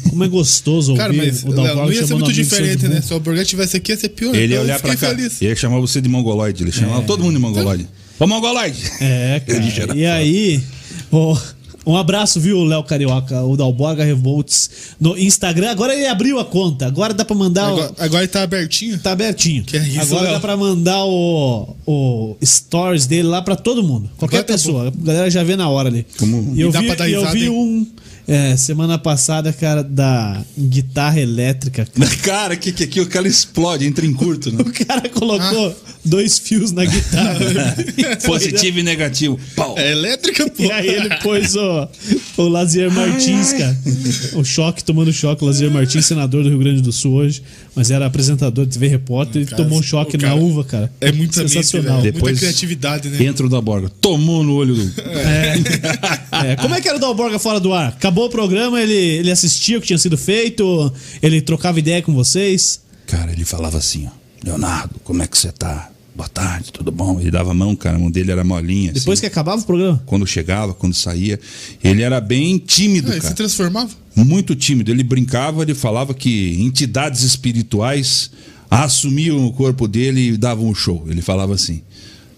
Como é gostoso ouvir Cara, mas o Dalborga não ia ser chamando muito diferente, né? Se o Borghetti tivesse aqui, ia ser pior. Ele ia Então eu olhar pra cá. feliz. Ele ia chamar você de mongoloide. Ele chamava todo mundo de mongoloide. Ô, mongoloide! É, <laughs> cara. E aí, ó, um abraço, viu, Léo Carioca, o Dalborga Revolts no Instagram. Agora ele abriu a conta. Agora dá pra mandar o- Agora, agora ele tá abertinho. Tá abertinho. Que é isso, Agora Léo? dá pra mandar o, o stories dele lá pra todo mundo. Qualquer Agora tá pessoa. A galera já vê na hora ali. Como- E eu dá vi, pra dar e eu vi um é, semana passada, cara, da guitarra elétrica. <laughs> Cara, que que aquilo que ela explode, entra em curto, né? O cara colocou Ah. Dois fios na guitarra. <laughs> Positivo e negativo. Pau. É elétrica, pô. E aí ele pôs o, o Lazier Martins, cara. O choque, tomando choque. O Lazier Martins, senador do Rio Grande do Sul hoje, mas era apresentador de TV Repórter. Ele tomou um choque cara- na uva, cara. É mente, sensacional. velho. Depois- Muita criatividade, né? Entra o da borga. Tomou no olho do. É, como é que era o Dalborga fora do ar? Acabou o programa, ele, ele assistia o que tinha sido feito, ele trocava ideia com vocês. Cara, ele falava assim, ó. Leonardo, como é que você tá? Boa tarde, tudo bom? Ele dava a mão, cara, a mão dele era molinha. Depois assim. que acabava o programa. Quando chegava, quando saía. Ele era bem tímido, Ah, ele se cara. transformava. Muito tímido. Ele brincava, ele falava que entidades espirituais assumiam o corpo dele e davam um show. Ele falava assim.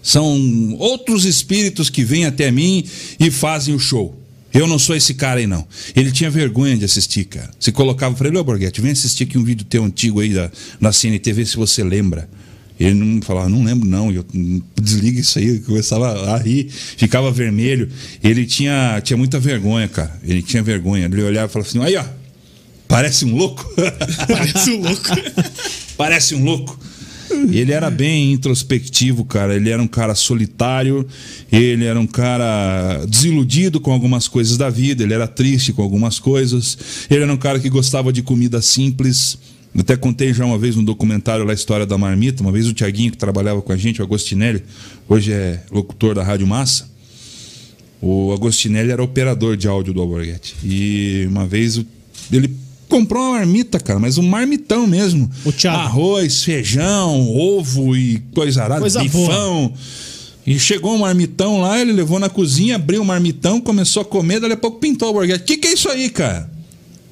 São outros espíritos que vêm até mim e fazem o show. Eu não sou esse cara aí, não. Ele tinha vergonha de assistir, cara. Você colocava pra ele, ô Borghetti, vem assistir aqui um vídeo teu antigo aí da, da CNTV, se você lembra. Ele não falava, não lembro não, eu desliga isso aí, eu começava a rir, ficava vermelho. Ele tinha, tinha muita vergonha, cara. Ele tinha vergonha. Ele olhava e falava assim, aí ó, parece um louco. <laughs> Parece um louco. Parece um louco. Ele era bem introspectivo, cara. Ele era um cara solitário, ele era um cara desiludido com algumas coisas da vida, ele era triste com algumas coisas. Ele era um cara que gostava de comida simples. Até contei já uma vez no documentário lá a história da marmita. Uma vez o Tiaguinho, que trabalhava com a gente, o Agostinelli, hoje é locutor da Rádio Massa. O Agostinelli era operador de áudio do Alborguete. E uma vez ele comprou uma marmita, cara, mas um marmitão mesmo. Arroz, feijão, ovo e coisa arada, Coisa bifão. E chegou um marmitão lá, ele levou na cozinha, abriu o marmitão, começou a comer, dali a pouco pintou o Alborguete. O que, que é isso aí, cara?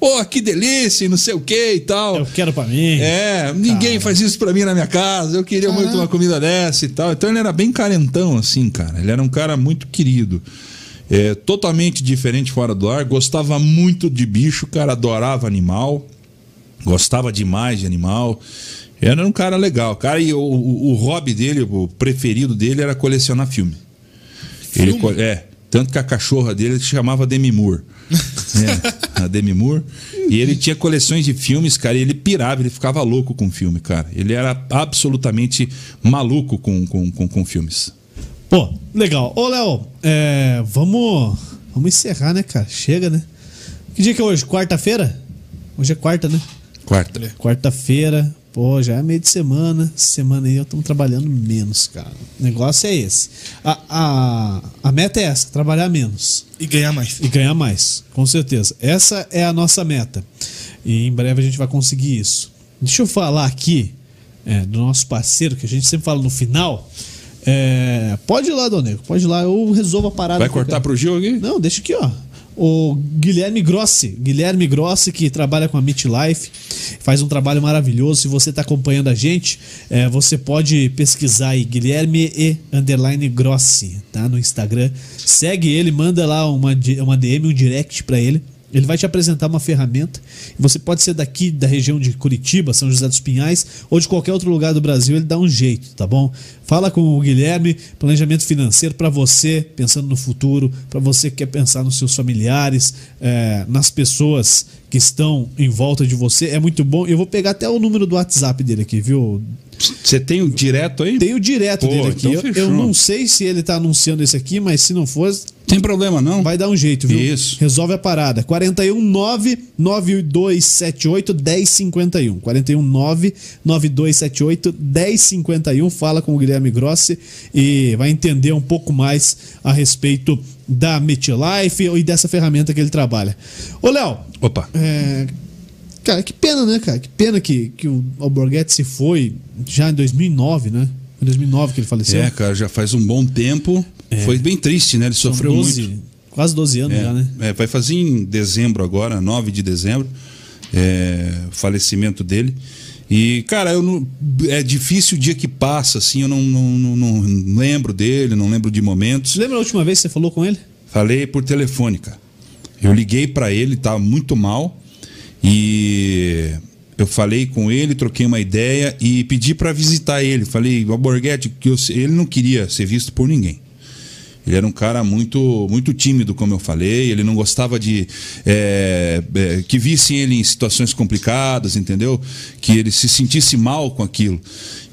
Pô, que delícia, e não sei o que e tal. Eu quero pra mim. É, ninguém faz isso pra mim na minha casa. Eu queria muito uma comida dessa e tal. Então ele era bem carentão, assim, cara. Ele era um cara muito querido. É, totalmente diferente fora do ar. Gostava muito de bicho, cara. Adorava animal. Gostava demais de animal. Era um cara legal, cara. E o, o, o hobby dele, o preferido dele era colecionar filme. Ele, co- é, tanto que a cachorra dele se chamava Demi Moore. <laughs> É, a Demi Moore. E ele tinha coleções de filmes, cara, e ele pirava, ele ficava louco com filme, cara. Ele era absolutamente maluco com, com, com, com filmes. Pô, legal. Ô, Léo, é, vamos, vamos encerrar, né, cara? Chega, né? Que dia que é hoje? Quarta-feira? Hoje é quarta, né? Quarta. Quarta-feira, pô, já é meio de semana. Semana aí eu tô trabalhando menos, cara. O negócio é esse. A, a, a meta é essa, trabalhar menos. E ganhar mais. E ganhar mais, com certeza. Essa é a nossa meta. E em breve a gente vai conseguir isso. Deixa eu falar aqui é, do nosso parceiro, que a gente sempre fala no final. É, pode ir lá, Donego, pode ir lá, eu resolvo a parada. Vai qualquer- cortar pro Gil aqui? não, deixa aqui, ó. O Guilherme Grossi. Guilherme Grossi, que trabalha com a Meet Life, faz um trabalho maravilhoso. Se você está acompanhando a gente, é, você pode pesquisar aí, Guilherme e underline Grossi, tá? No Instagram. Segue ele, manda lá uma, uma DM, um direct para ele. Ele vai te apresentar uma ferramenta. Você pode ser daqui da região de Curitiba, São José dos Pinhais, ou de qualquer outro lugar do Brasil, ele dá um jeito, tá bom? Fala com o Guilherme, planejamento financeiro para você, pensando no futuro, para você que quer pensar nos seus familiares, é, nas pessoas que estão em volta de você. É muito bom. Eu vou pegar até o número do WhatsApp dele aqui, viu? Você tem o direto aí? Tem o direto Pô, dele aqui. então eu, eu não sei se ele tá anunciando esse aqui, mas se não for, Tem problema não? Vai dar um jeito, viu? Isso. Resolve a parada. 419 9278 1051. 419 9278 1051. Fala com o Guilherme Grossi e vai entender um pouco mais a respeito da MetLife e dessa ferramenta que ele trabalha. Ô, Léo, Opa. é, Cara, que pena, né, cara? Que pena que, que o Alborguete se foi já em 2009, né? Em 2009 que ele faleceu. É, cara, já faz um bom tempo. Foi bem triste, né? Ele São sofreu 12, muito. quase 12 anos É, já, né? é, vai fazer em dezembro agora, 9 de dezembro, é, o falecimento dele. E, cara, eu não, é difícil o dia que passa, assim, eu não, não, não- lembro dele, não lembro de momentos. Lembra a última vez que você falou com ele? Falei por telefone, cara. Eu liguei pra ele, tava muito mal. E eu falei com ele, troquei uma ideia e pedi pra visitar ele. Falei, o Borghetti, que eu- ele não queria ser visto por ninguém. Ele era um cara muito, muito tímido, como eu falei. Ele não gostava de é, é, que vissem ele em situações complicadas, entendeu? Que ele se sentisse mal com aquilo.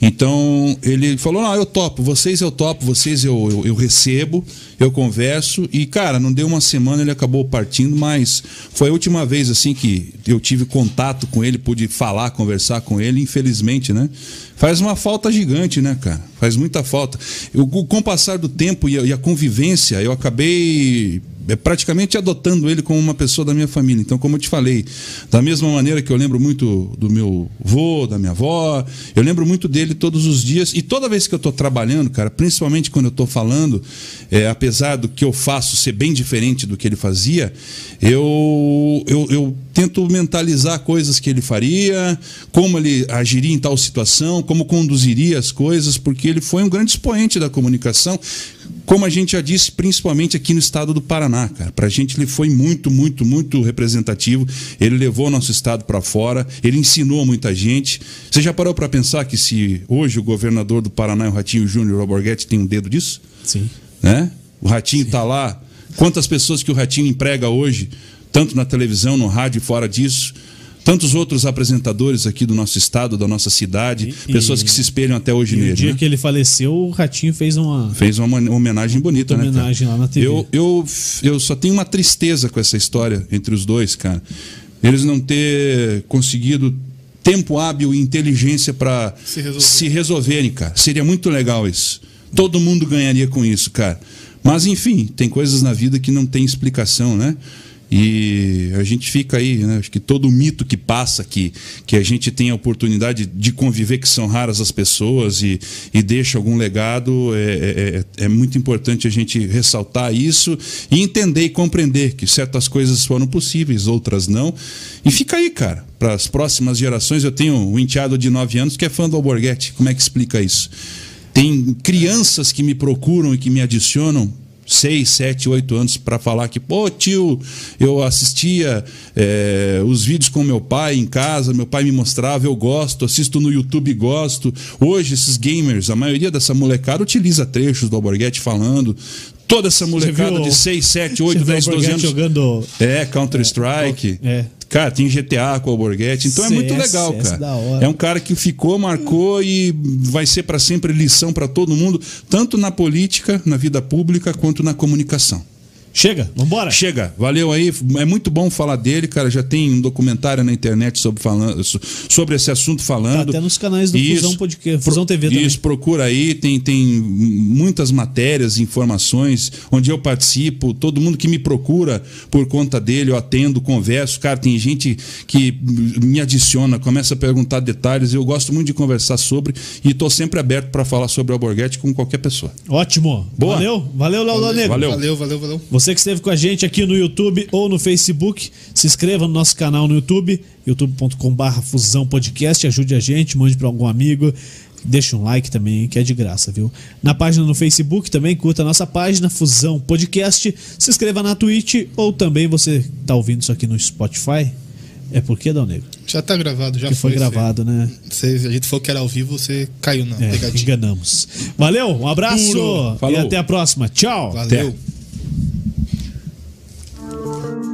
Então ele falou: Não, eu topo, vocês eu topo, vocês eu, eu, eu recebo, eu converso. E, cara, não deu uma semana, ele acabou partindo, mas foi a última vez assim que eu tive contato com ele, pude falar, conversar com ele, infelizmente, né? Faz uma falta gigante, né, cara? Faz muita falta. Eu, com o passar do tempo e a, e a convivência, eu acabei praticamente adotando ele como uma pessoa da minha família. Então, como eu te falei, da mesma maneira que eu lembro muito do meu vô, da minha avó, eu lembro muito dele todos os dias. E toda vez que eu estou trabalhando, cara, principalmente quando eu estou falando, é, apesar do que eu faço ser bem diferente do que ele fazia, eu, eu, eu tento mentalizar coisas que ele faria, como ele agiria em tal situação, como conduziria as coisas, porque ele foi um grande expoente da comunicação, como a gente já disse, principalmente aqui no estado do Paraná, cara. Pra gente ele foi muito, muito, muito representativo. Ele levou nosso estado para fora, ele ensinou muita gente. Você já parou para pensar que se hoje o governador do Paraná o Ratinho Júnior, o tem um dedo disso? Sim. né? O Ratinho está lá. Quantas pessoas que o Ratinho emprega hoje, tanto na televisão, no rádio e fora disso? Tantos outros apresentadores aqui do nosso estado, da nossa cidade, E- pessoas que se espelham até hoje E o nele. dia né? que ele faleceu, o Ratinho fez uma. Fez uma uma homenagem bonita, Muita né? homenagem lá na TV. Eu, eu, eu só tenho uma tristeza com essa história entre os dois, cara. Eles não ter conseguido tempo hábil e inteligência para Se resolver. se resolverem, cara. Seria muito legal isso. Todo mundo ganharia com isso, cara. Mas enfim, tem coisas na vida que não tem explicação, né? E a gente fica aí, né? Acho que todo mito que passa, que, que a gente tem a oportunidade de conviver, que são raras as pessoas e, e deixa algum legado, é, é, é muito importante a gente ressaltar isso e entender e compreender que certas coisas foram possíveis, outras não. E fica aí, cara, para as próximas gerações. Eu tenho um enteado de 9 anos que é fã do Alborguete. Como é que explica isso? Tem crianças que me procuram e que me adicionam seis, sete, oito anos para falar que, pô, tio, eu assistia é, os vídeos com meu pai em casa, meu pai me mostrava, eu gosto, assisto no YouTube gosto. Hoje, esses gamers, a maioria dessa molecada utiliza trechos do Alborguete falando. Toda essa molecada de 6, 7, 8, Você viu 10, o 12 Borghetti anos. jogando É, Counter-Strike. É. Cara, tem GTA com o Alborguete, então é muito CS, legal, CS cara. É um cara que ficou, marcou e vai ser para sempre lição para todo mundo, tanto na política, na vida pública, quanto na comunicação. Chega, vambora. Chega, valeu aí. É muito bom falar dele, cara. Já tem um documentário na internet sobre, falando, so- sobre esse assunto falando. Tá até nos canais do Fusão Podcast- Fusão TV também. Isso, procura aí. Tem, tem muitas matérias, informações, onde eu participo. Todo mundo que me procura por conta dele, eu atendo, converso. Cara, tem gente que me adiciona, começa a perguntar detalhes. Eu gosto muito de conversar sobre e estou sempre aberto para falar sobre o Alborguete com qualquer pessoa. Ótimo. Boa. Valeu, valeu, Léo Negro. Valeu. Valeu, valeu, valeu. Você que esteve com a gente aqui no YouTube ou no Facebook, se inscreva no nosso canal no YouTube, youtube.com.br Fusão Podcast, ajude a gente, mande para algum amigo, deixa um like também, que é de graça, viu? Na página no Facebook também, curta a nossa página, Fusão Podcast, se inscreva na Twitch ou também você tá ouvindo isso aqui no Spotify, é porque, Dal Negro? Já tá gravado, já Que foi foi. gravado, né? Você, a gente falou que era ao vivo, você caiu na É, pegadinha. enganamos. Valeu, um abraço Puro. e Falou. até a próxima. Tchau. Valeu. Até. Música